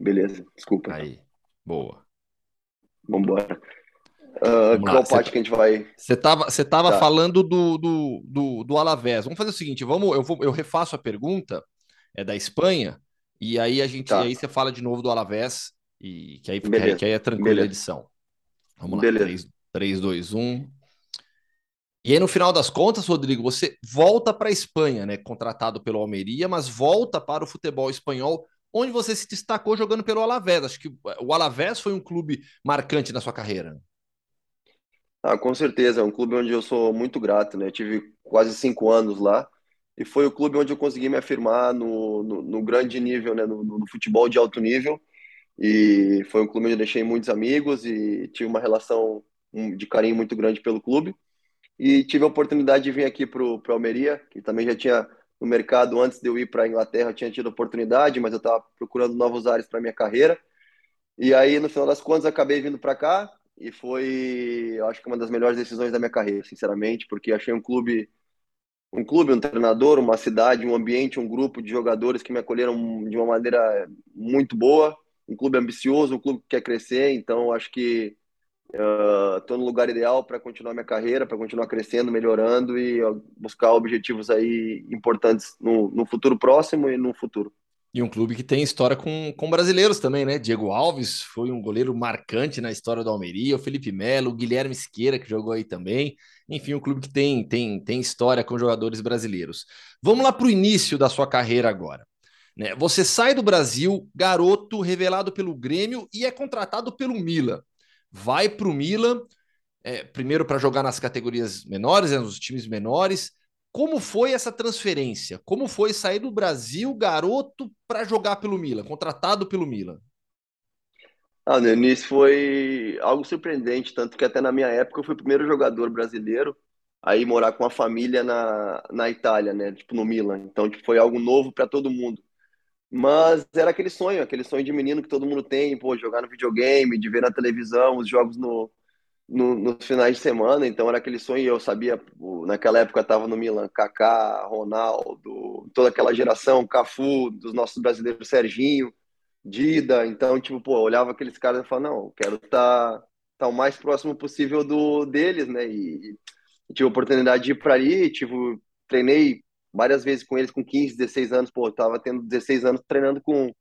Beleza, desculpa.
Aí, boa.
Vambora. Uh, qual parte que a gente vai.
Você tava, você tava tá. falando do, do, do, do Alavés. Vamos fazer o seguinte: vamos, eu, vou, eu refaço a pergunta, é da Espanha, e aí a gente tá. aí você fala de novo do Alavés, e que aí, que, que aí é tranquila a edição. Vamos lá. Beleza. 3, 3, 2, 1. E aí, no final das contas, Rodrigo, você volta para a Espanha, né? Contratado pelo Almeria, mas volta para o futebol espanhol, onde você se destacou jogando pelo Alavés. Acho que o Alavés foi um clube marcante na sua carreira.
Ah, com certeza, é um clube onde eu sou muito grato, né? tive quase cinco anos lá e foi o clube onde eu consegui me afirmar no, no, no grande nível, né? No, no, futebol de alto nível. E foi um clube onde eu deixei muitos amigos e tive uma relação de carinho muito grande pelo clube. E tive a oportunidade de vir aqui para o Almeria, que também já tinha no mercado antes de eu ir para a Inglaterra, tinha tido oportunidade, mas eu estava procurando novos ares para minha carreira. E aí, no final das contas, acabei vindo para cá e foi, eu acho que uma das melhores decisões da minha carreira, sinceramente, porque achei um clube, um clube, um treinador, uma cidade, um ambiente, um grupo de jogadores que me acolheram de uma maneira muito boa, um clube ambicioso, um clube que quer crescer, então acho que estou uh, no lugar ideal para continuar minha carreira, para continuar crescendo, melhorando e uh, buscar objetivos aí importantes no, no futuro próximo e no futuro.
E um clube que tem história com, com brasileiros também, né? Diego Alves foi um goleiro marcante na história do Almeria, o Felipe Melo, o Guilherme Siqueira, que jogou aí também. Enfim, um clube que tem, tem, tem história com jogadores brasileiros. Vamos lá para o início da sua carreira agora. Né? Você sai do Brasil, garoto, revelado pelo Grêmio e é contratado pelo Milan. Vai para o Milan, é, primeiro para jogar nas categorias menores, né, nos times menores, como foi essa transferência? Como foi sair do Brasil, garoto, para jogar pelo Milan, contratado pelo Milan?
Ah, no início foi algo surpreendente, tanto que até na minha época eu fui o primeiro jogador brasileiro a ir morar com a família na, na Itália, né? Tipo, no Milan. Então, tipo, foi algo novo para todo mundo. Mas era aquele sonho, aquele sonho de menino que todo mundo tem, pô, jogar no videogame, de ver na televisão os jogos no, no, nos finais de semana, então era aquele sonho, eu sabia, naquela época estava no Milan, Kaká, Ronaldo, toda aquela geração, Cafu, dos nossos brasileiros, Serginho, Dida, então, tipo, pô, eu olhava aqueles caras e falava, não, quero estar tá, tá o mais próximo possível do deles, né, e, e tive a oportunidade de ir para ali, tive, treinei várias vezes com eles com 15, 16 anos, pô, eu tava tendo 16 anos treinando com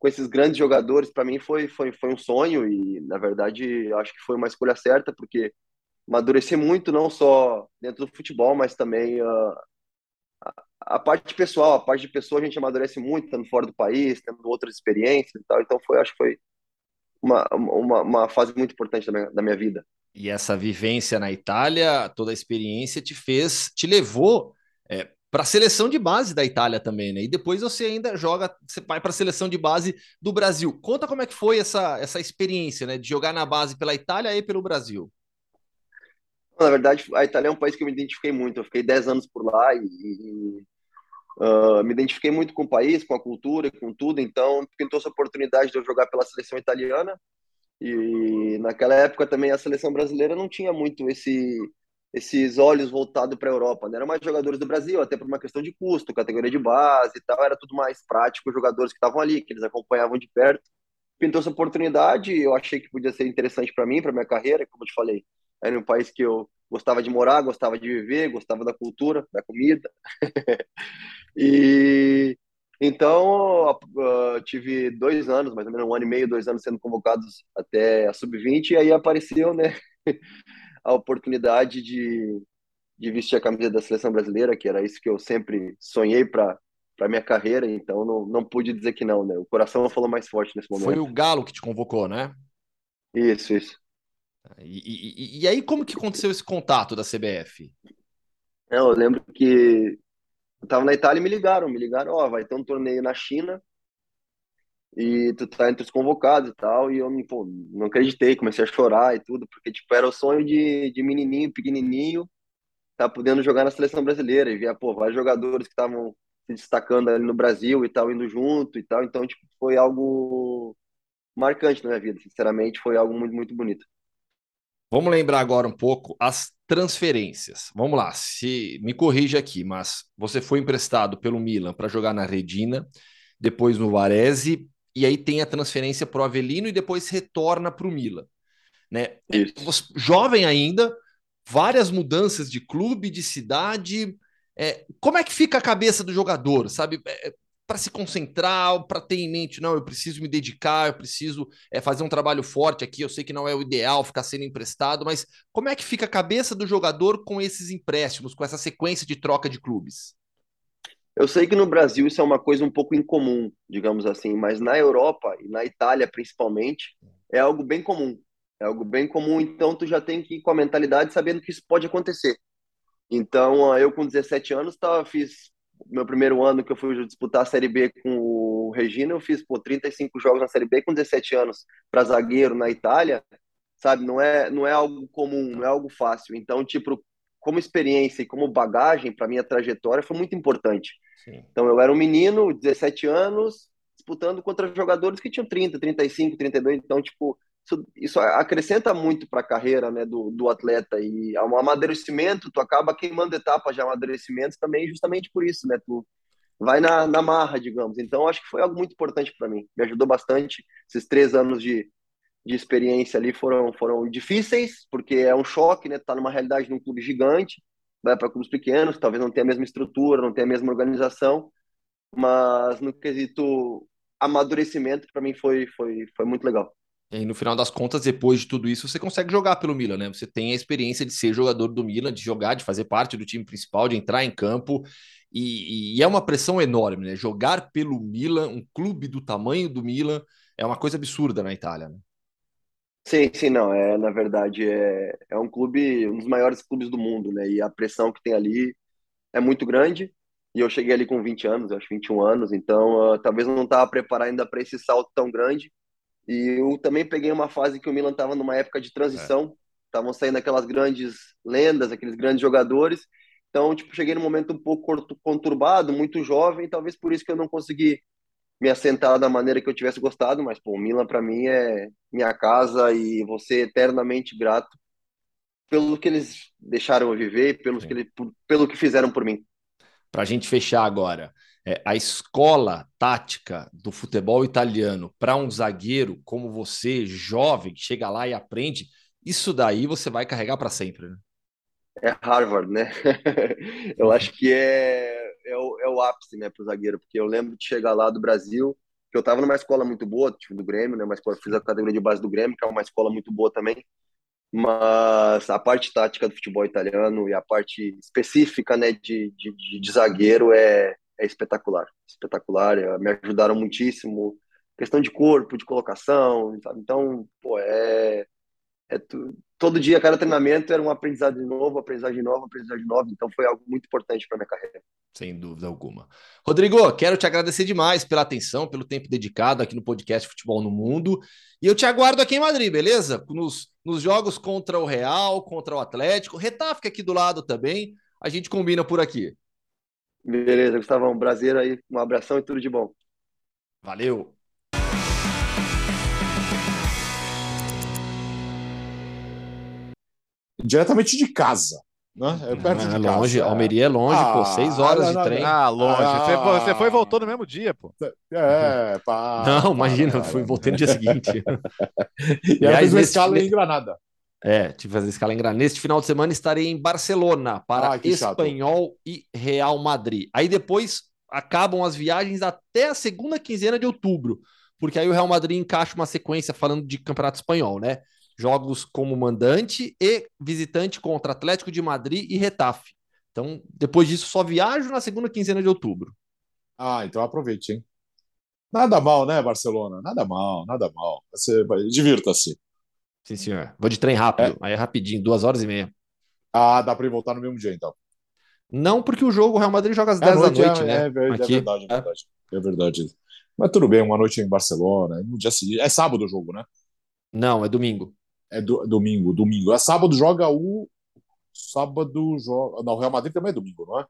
com esses grandes jogadores, para mim foi, foi, foi um sonho e, na verdade, acho que foi uma escolha certa, porque amadureci muito, não só dentro do futebol, mas também uh, a, a, parte pessoal, a parte de pessoa a gente amadurece muito, estando fora do país, tendo outras experiências e tal, então foi, acho que foi uma, uma, uma fase muito importante da minha, da minha vida.
E essa vivência na Itália, toda a experiência te fez, te levou para a seleção de base da Itália também, né? E depois você ainda joga, você vai para a seleção de base do Brasil. Conta como é que foi essa, essa experiência, né? De jogar na base pela Itália e pelo Brasil.
Na verdade, a Itália é um país que eu me identifiquei muito. Eu fiquei 10 anos por lá e, e uh, me identifiquei muito com o país, com a cultura, com tudo. Então, pintou essa oportunidade de eu jogar pela seleção italiana. E naquela época também a seleção brasileira não tinha muito esse esses olhos voltados para a Europa. Né? Eram mais jogadores do Brasil, até por uma questão de custo, categoria de base e tal, era tudo mais prático, jogadores que estavam ali, que eles acompanhavam de perto. Pintou essa oportunidade, eu achei que podia ser interessante para mim, para minha carreira, como eu te falei. Era um país que eu gostava de morar, gostava de viver, gostava da cultura, da comida. [laughs] e então, uh, tive dois anos, mais ou menos um ano e meio, dois anos sendo convocados até a sub-20, e aí apareceu, né? [laughs] a oportunidade de, de vestir a camisa da seleção brasileira, que era isso que eu sempre sonhei para para minha carreira, então não, não pude dizer que não, né? O coração falou mais forte nesse momento.
Foi o Galo que te convocou, né?
Isso, isso.
E, e, e aí, como que aconteceu esse contato da CBF?
Eu lembro que eu tava na Itália e me ligaram, me ligaram, ó, oh, vai ter um torneio na China e tu tá entre os convocados e tal, e eu pô, não acreditei, comecei a chorar e tudo, porque, tipo, era o sonho de, de menininho, pequenininho, tá podendo jogar na seleção brasileira, e via, pô, vários jogadores que estavam se destacando ali no Brasil e tal, indo junto e tal, então, tipo, foi algo marcante na minha vida. Sinceramente, foi algo muito, muito bonito.
Vamos lembrar agora um pouco as transferências. Vamos lá, se me corrija aqui, mas você foi emprestado pelo Milan para jogar na Redina, depois no Varese, e aí tem a transferência para o Avelino e depois retorna para o Milan. Né? Isso. Jovem ainda, várias mudanças de clube, de cidade. É, como é que fica a cabeça do jogador, sabe? É, para se concentrar, para ter em mente, não, eu preciso me dedicar, eu preciso é, fazer um trabalho forte aqui. Eu sei que não é o ideal ficar sendo emprestado, mas como é que fica a cabeça do jogador com esses empréstimos, com essa sequência de troca de clubes?
Eu sei que no Brasil isso é uma coisa um pouco incomum, digamos assim, mas na Europa e na Itália principalmente é algo bem comum. É algo bem comum, então tu já tem que ir com a mentalidade sabendo que isso pode acontecer. Então, eu com 17 anos, tá, fiz meu primeiro ano que eu fui disputar a Série B com o Regina, eu fiz pô, 35 jogos na Série B com 17 anos para zagueiro na Itália, sabe? Não é, não é algo comum, não é algo fácil. Então, tipo, como experiência e como bagagem para minha trajetória foi muito importante. Sim. Então, eu era um menino, 17 anos, disputando contra jogadores que tinham 30, 35, 32. Então, tipo, isso, isso acrescenta muito para a carreira né, do, do atleta e ao amadurecimento, tu acaba queimando etapas de amadurecimento também justamente por isso, né? Tu vai na, na marra, digamos. Então, acho que foi algo muito importante para mim. Me ajudou bastante. Esses três anos de, de experiência ali foram, foram difíceis, porque é um choque, né? Tá numa realidade num clube gigante, vai para clubes pequenos, talvez não tenha a mesma estrutura, não tenha a mesma organização, mas no quesito amadurecimento, para mim foi, foi, foi muito legal.
E no final das contas, depois de tudo isso, você consegue jogar pelo Milan, né? Você tem a experiência de ser jogador do Milan, de jogar, de fazer parte do time principal, de entrar em campo. E, e é uma pressão enorme, né? Jogar pelo Milan, um clube do tamanho do Milan, é uma coisa absurda na Itália, né?
Sim, sim, não. É, na verdade, é, é um clube, um dos maiores clubes do mundo, né? E a pressão que tem ali é muito grande. E eu cheguei ali com 20 anos, acho 21 anos, então uh, talvez não estava preparado ainda para esse salto tão grande e eu também peguei uma fase que o Milan estava numa época de transição, estavam é. saindo aquelas grandes lendas, aqueles grandes jogadores. Então, tipo, cheguei num momento um pouco conturbado, muito jovem, talvez por isso que eu não consegui me assentar da maneira que eu tivesse gostado, mas pô, o Milan para mim é minha casa e ser eternamente grato pelo que eles deixaram eu viver, pelos que pelo que fizeram por mim.
Para a gente fechar agora, é, a escola tática do futebol italiano para um zagueiro como você, jovem, que chega lá e aprende, isso daí você vai carregar para sempre, né?
É Harvard, né? [laughs] eu acho que é, é, o, é o ápice, né, para o zagueiro, porque eu lembro de chegar lá do Brasil, que eu estava numa escola muito boa, tipo do Grêmio, né, escola, fiz a categoria de base do Grêmio, que é uma escola muito boa também, mas a parte tática do futebol italiano e a parte específica, né, de, de, de zagueiro é, é espetacular, espetacular, é, me ajudaram muitíssimo, questão de corpo, de colocação, sabe? então, pô, é, é tu, todo dia, cada treinamento era um aprendizado de novo, aprendizagem nova, aprendizagem nova, então foi algo muito importante para minha carreira.
Sem dúvida alguma. Rodrigo, quero te agradecer demais pela atenção, pelo tempo dedicado aqui no podcast Futebol no Mundo. E eu te aguardo aqui em Madrid, beleza? Nos, nos jogos contra o Real, contra o Atlético. Retaf, aqui do lado também. A gente combina por aqui.
Beleza, Gustavão. Prazer aí. Um abração e tudo de bom.
Valeu.
Diretamente de casa. Né? É perto
ah,
de
longe,
casa.
Almeria é longe, ah, pô, seis horas
não,
de trem.
Ah, longe. Ah, você, foi, você foi e voltou no mesmo dia, pô.
É, pá. [laughs]
Não, imagina, fui voltei no dia seguinte. [laughs]
e aí, fez uma escala em Granada.
É, tive que fazer escala em Granada. Neste final de semana estarei em Barcelona para ah, Espanhol chato. e Real Madrid. Aí depois acabam as viagens até a segunda quinzena de outubro, porque aí o Real Madrid encaixa uma sequência falando de Campeonato Espanhol, né? Jogos como mandante e visitante contra Atlético de Madrid e Retafe. Então, depois disso, só viajo na segunda quinzena de outubro.
Ah, então aproveite, hein? Nada mal, né, Barcelona? Nada mal, nada mal. Você divirta-se.
Sim, senhor. Vou de trem rápido. É. Aí é rapidinho, duas horas e meia.
Ah, dá para ir voltar no mesmo dia, então.
Não, porque o jogo o Real Madrid joga às 10 noite, da noite,
é,
né?
É, é, verdade, é verdade. É verdade. Mas tudo bem, uma noite em Barcelona, no dia seguinte. É sábado o jogo, né?
Não, é domingo.
É do, domingo, domingo. É sábado joga o. Sábado joga. Não, o Real Madrid também é domingo, não é?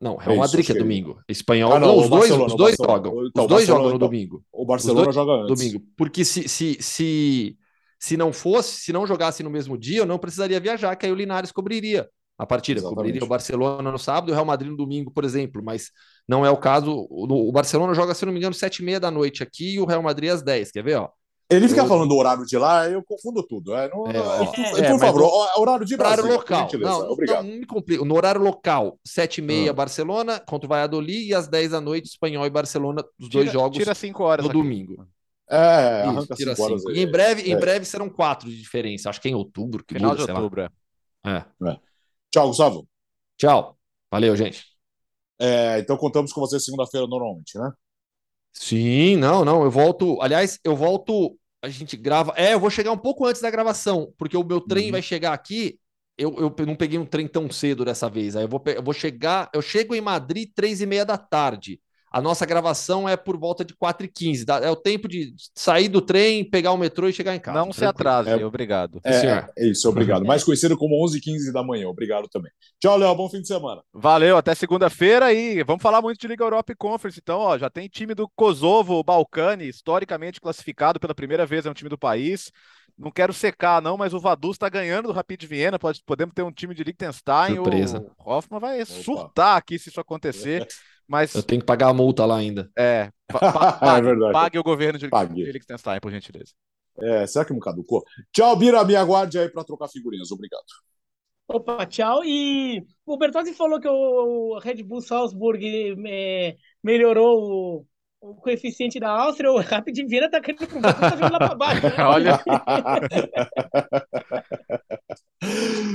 Não, Real
É isso,
Madrid
acho
que é domingo. Espanhol.
Ah, não,
não, os dois, os dois jogam.
Então,
os dois jogam no
então.
domingo.
O Barcelona joga antes.
Domingo. Porque se, se, se, se não fosse, se não jogasse no mesmo dia, eu não precisaria viajar, que aí o Linares cobriria a partida.
Exatamente.
Cobriria o Barcelona no sábado e o Real Madrid no domingo, por exemplo. Mas não é o caso. O, o Barcelona joga, se não me engano, sete e meia da noite aqui e o Real Madrid às 10. Quer ver, ó?
Ele fica
Eu-
falando do horário de lá, eu confundo tudo. É, não-
É, ó.
por,
É,
por favor, ó, horário de
Horário
Brasília,
local. Não, não,
Obrigado.
não me complica. No horário local, 7h30
Ah.
Barcelona contra o Valladolid e às 10 da noite Espanhol e Barcelona, os dois
Tira-
jogos
Tira cinco horas.
no
aqui.
domingo.
É,
Isso,
arranca
tira
cinco horas
cinco.
aí.
E em breve, em
É.
breve serão quatro de diferença. Acho que é em outubro. Que
Final
muda,
de
sei lá.
outubro. é.
É.
Tchau, Gustavo.
Tchau. Valeu, gente.
É, então contamos com você segunda-feira normalmente, né?
Sim, não, não. Eu volto. Aliás, eu volto. A gente grava. É, eu vou chegar um pouco antes da gravação, porque o meu trem
Uhum.
vai chegar aqui. Eu, eu não peguei um trem tão cedo dessa vez. Aí eu vou, eu vou chegar. Eu chego em Madrid três e meia da tarde. A nossa gravação é por volta de 4 e 15 É o tempo de sair do trem, pegar o metrô e chegar em casa.
Não se atrase,
É.
obrigado.
É, é isso, obrigado. Mais conhecido como 11 h 15 da manhã. Obrigado também. Tchau, Léo. Bom fim de semana.
Valeu, até segunda-feira e vamos falar muito de Liga Europa e Conference. Então, ó, já tem time do Kosovo, o Balcani, historicamente classificado pela primeira vez, é um time do país. Não quero secar, não, mas o Vaduz está ganhando do Rapid Viena. Pode, podemos ter um time de Liechtenstein.
Surpresa.
O Hoffman vai surtar aqui se isso acontecer. [laughs] Mas
Eu tenho que pagar a multa lá ainda.
é, pa- pa- [laughs] pague,
verdade.
pague o governo de,
Pague.
de Liechtenstein, por gentileza.
É, será que não caducou? Tchau, Bira. Me aguarde aí para trocar figurinhas. Obrigado.
Opa, tchau. E o Bertozzi falou que o Red Bull Salzburg é, melhorou o, o coeficiente da Áustria. O Rapid Viena tá querendo pro Brasil, tá vindo lá pra baixo. né? [laughs]
Olha.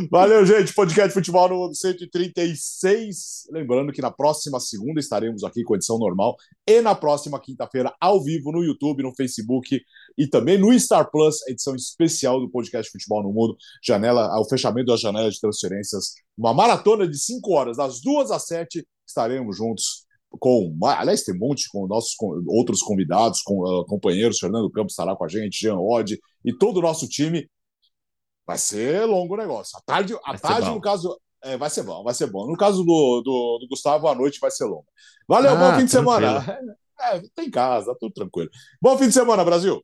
Valeu, gente. Podcast de Futebol no 136. Lembrando que na próxima segunda estaremos aqui com edição normal e na próxima quinta-feira ao vivo no YouTube, no Facebook e também no Star Plus, edição especial do podcast Futebol no Mundo, janela, ao fechamento da janela de transferências, uma maratona de cinco horas, das duas às sete, estaremos juntos com, aliás, tem um monte com nossos com, outros convidados, com uh, companheiros, Fernando Campos estará com a gente, Jean Oddi e todo o nosso time. Vai ser longo o negócio. A tarde,
ser
tarde
bom.
no caso, é, vai ser bom, vai ser bom. No caso do, do, do Gustavo, a noite vai ser longa. Valeu,
Ah,
bom fim de
tranquilo.
semana. É, tem casa, tudo tranquilo. Bom fim de semana, Brasil.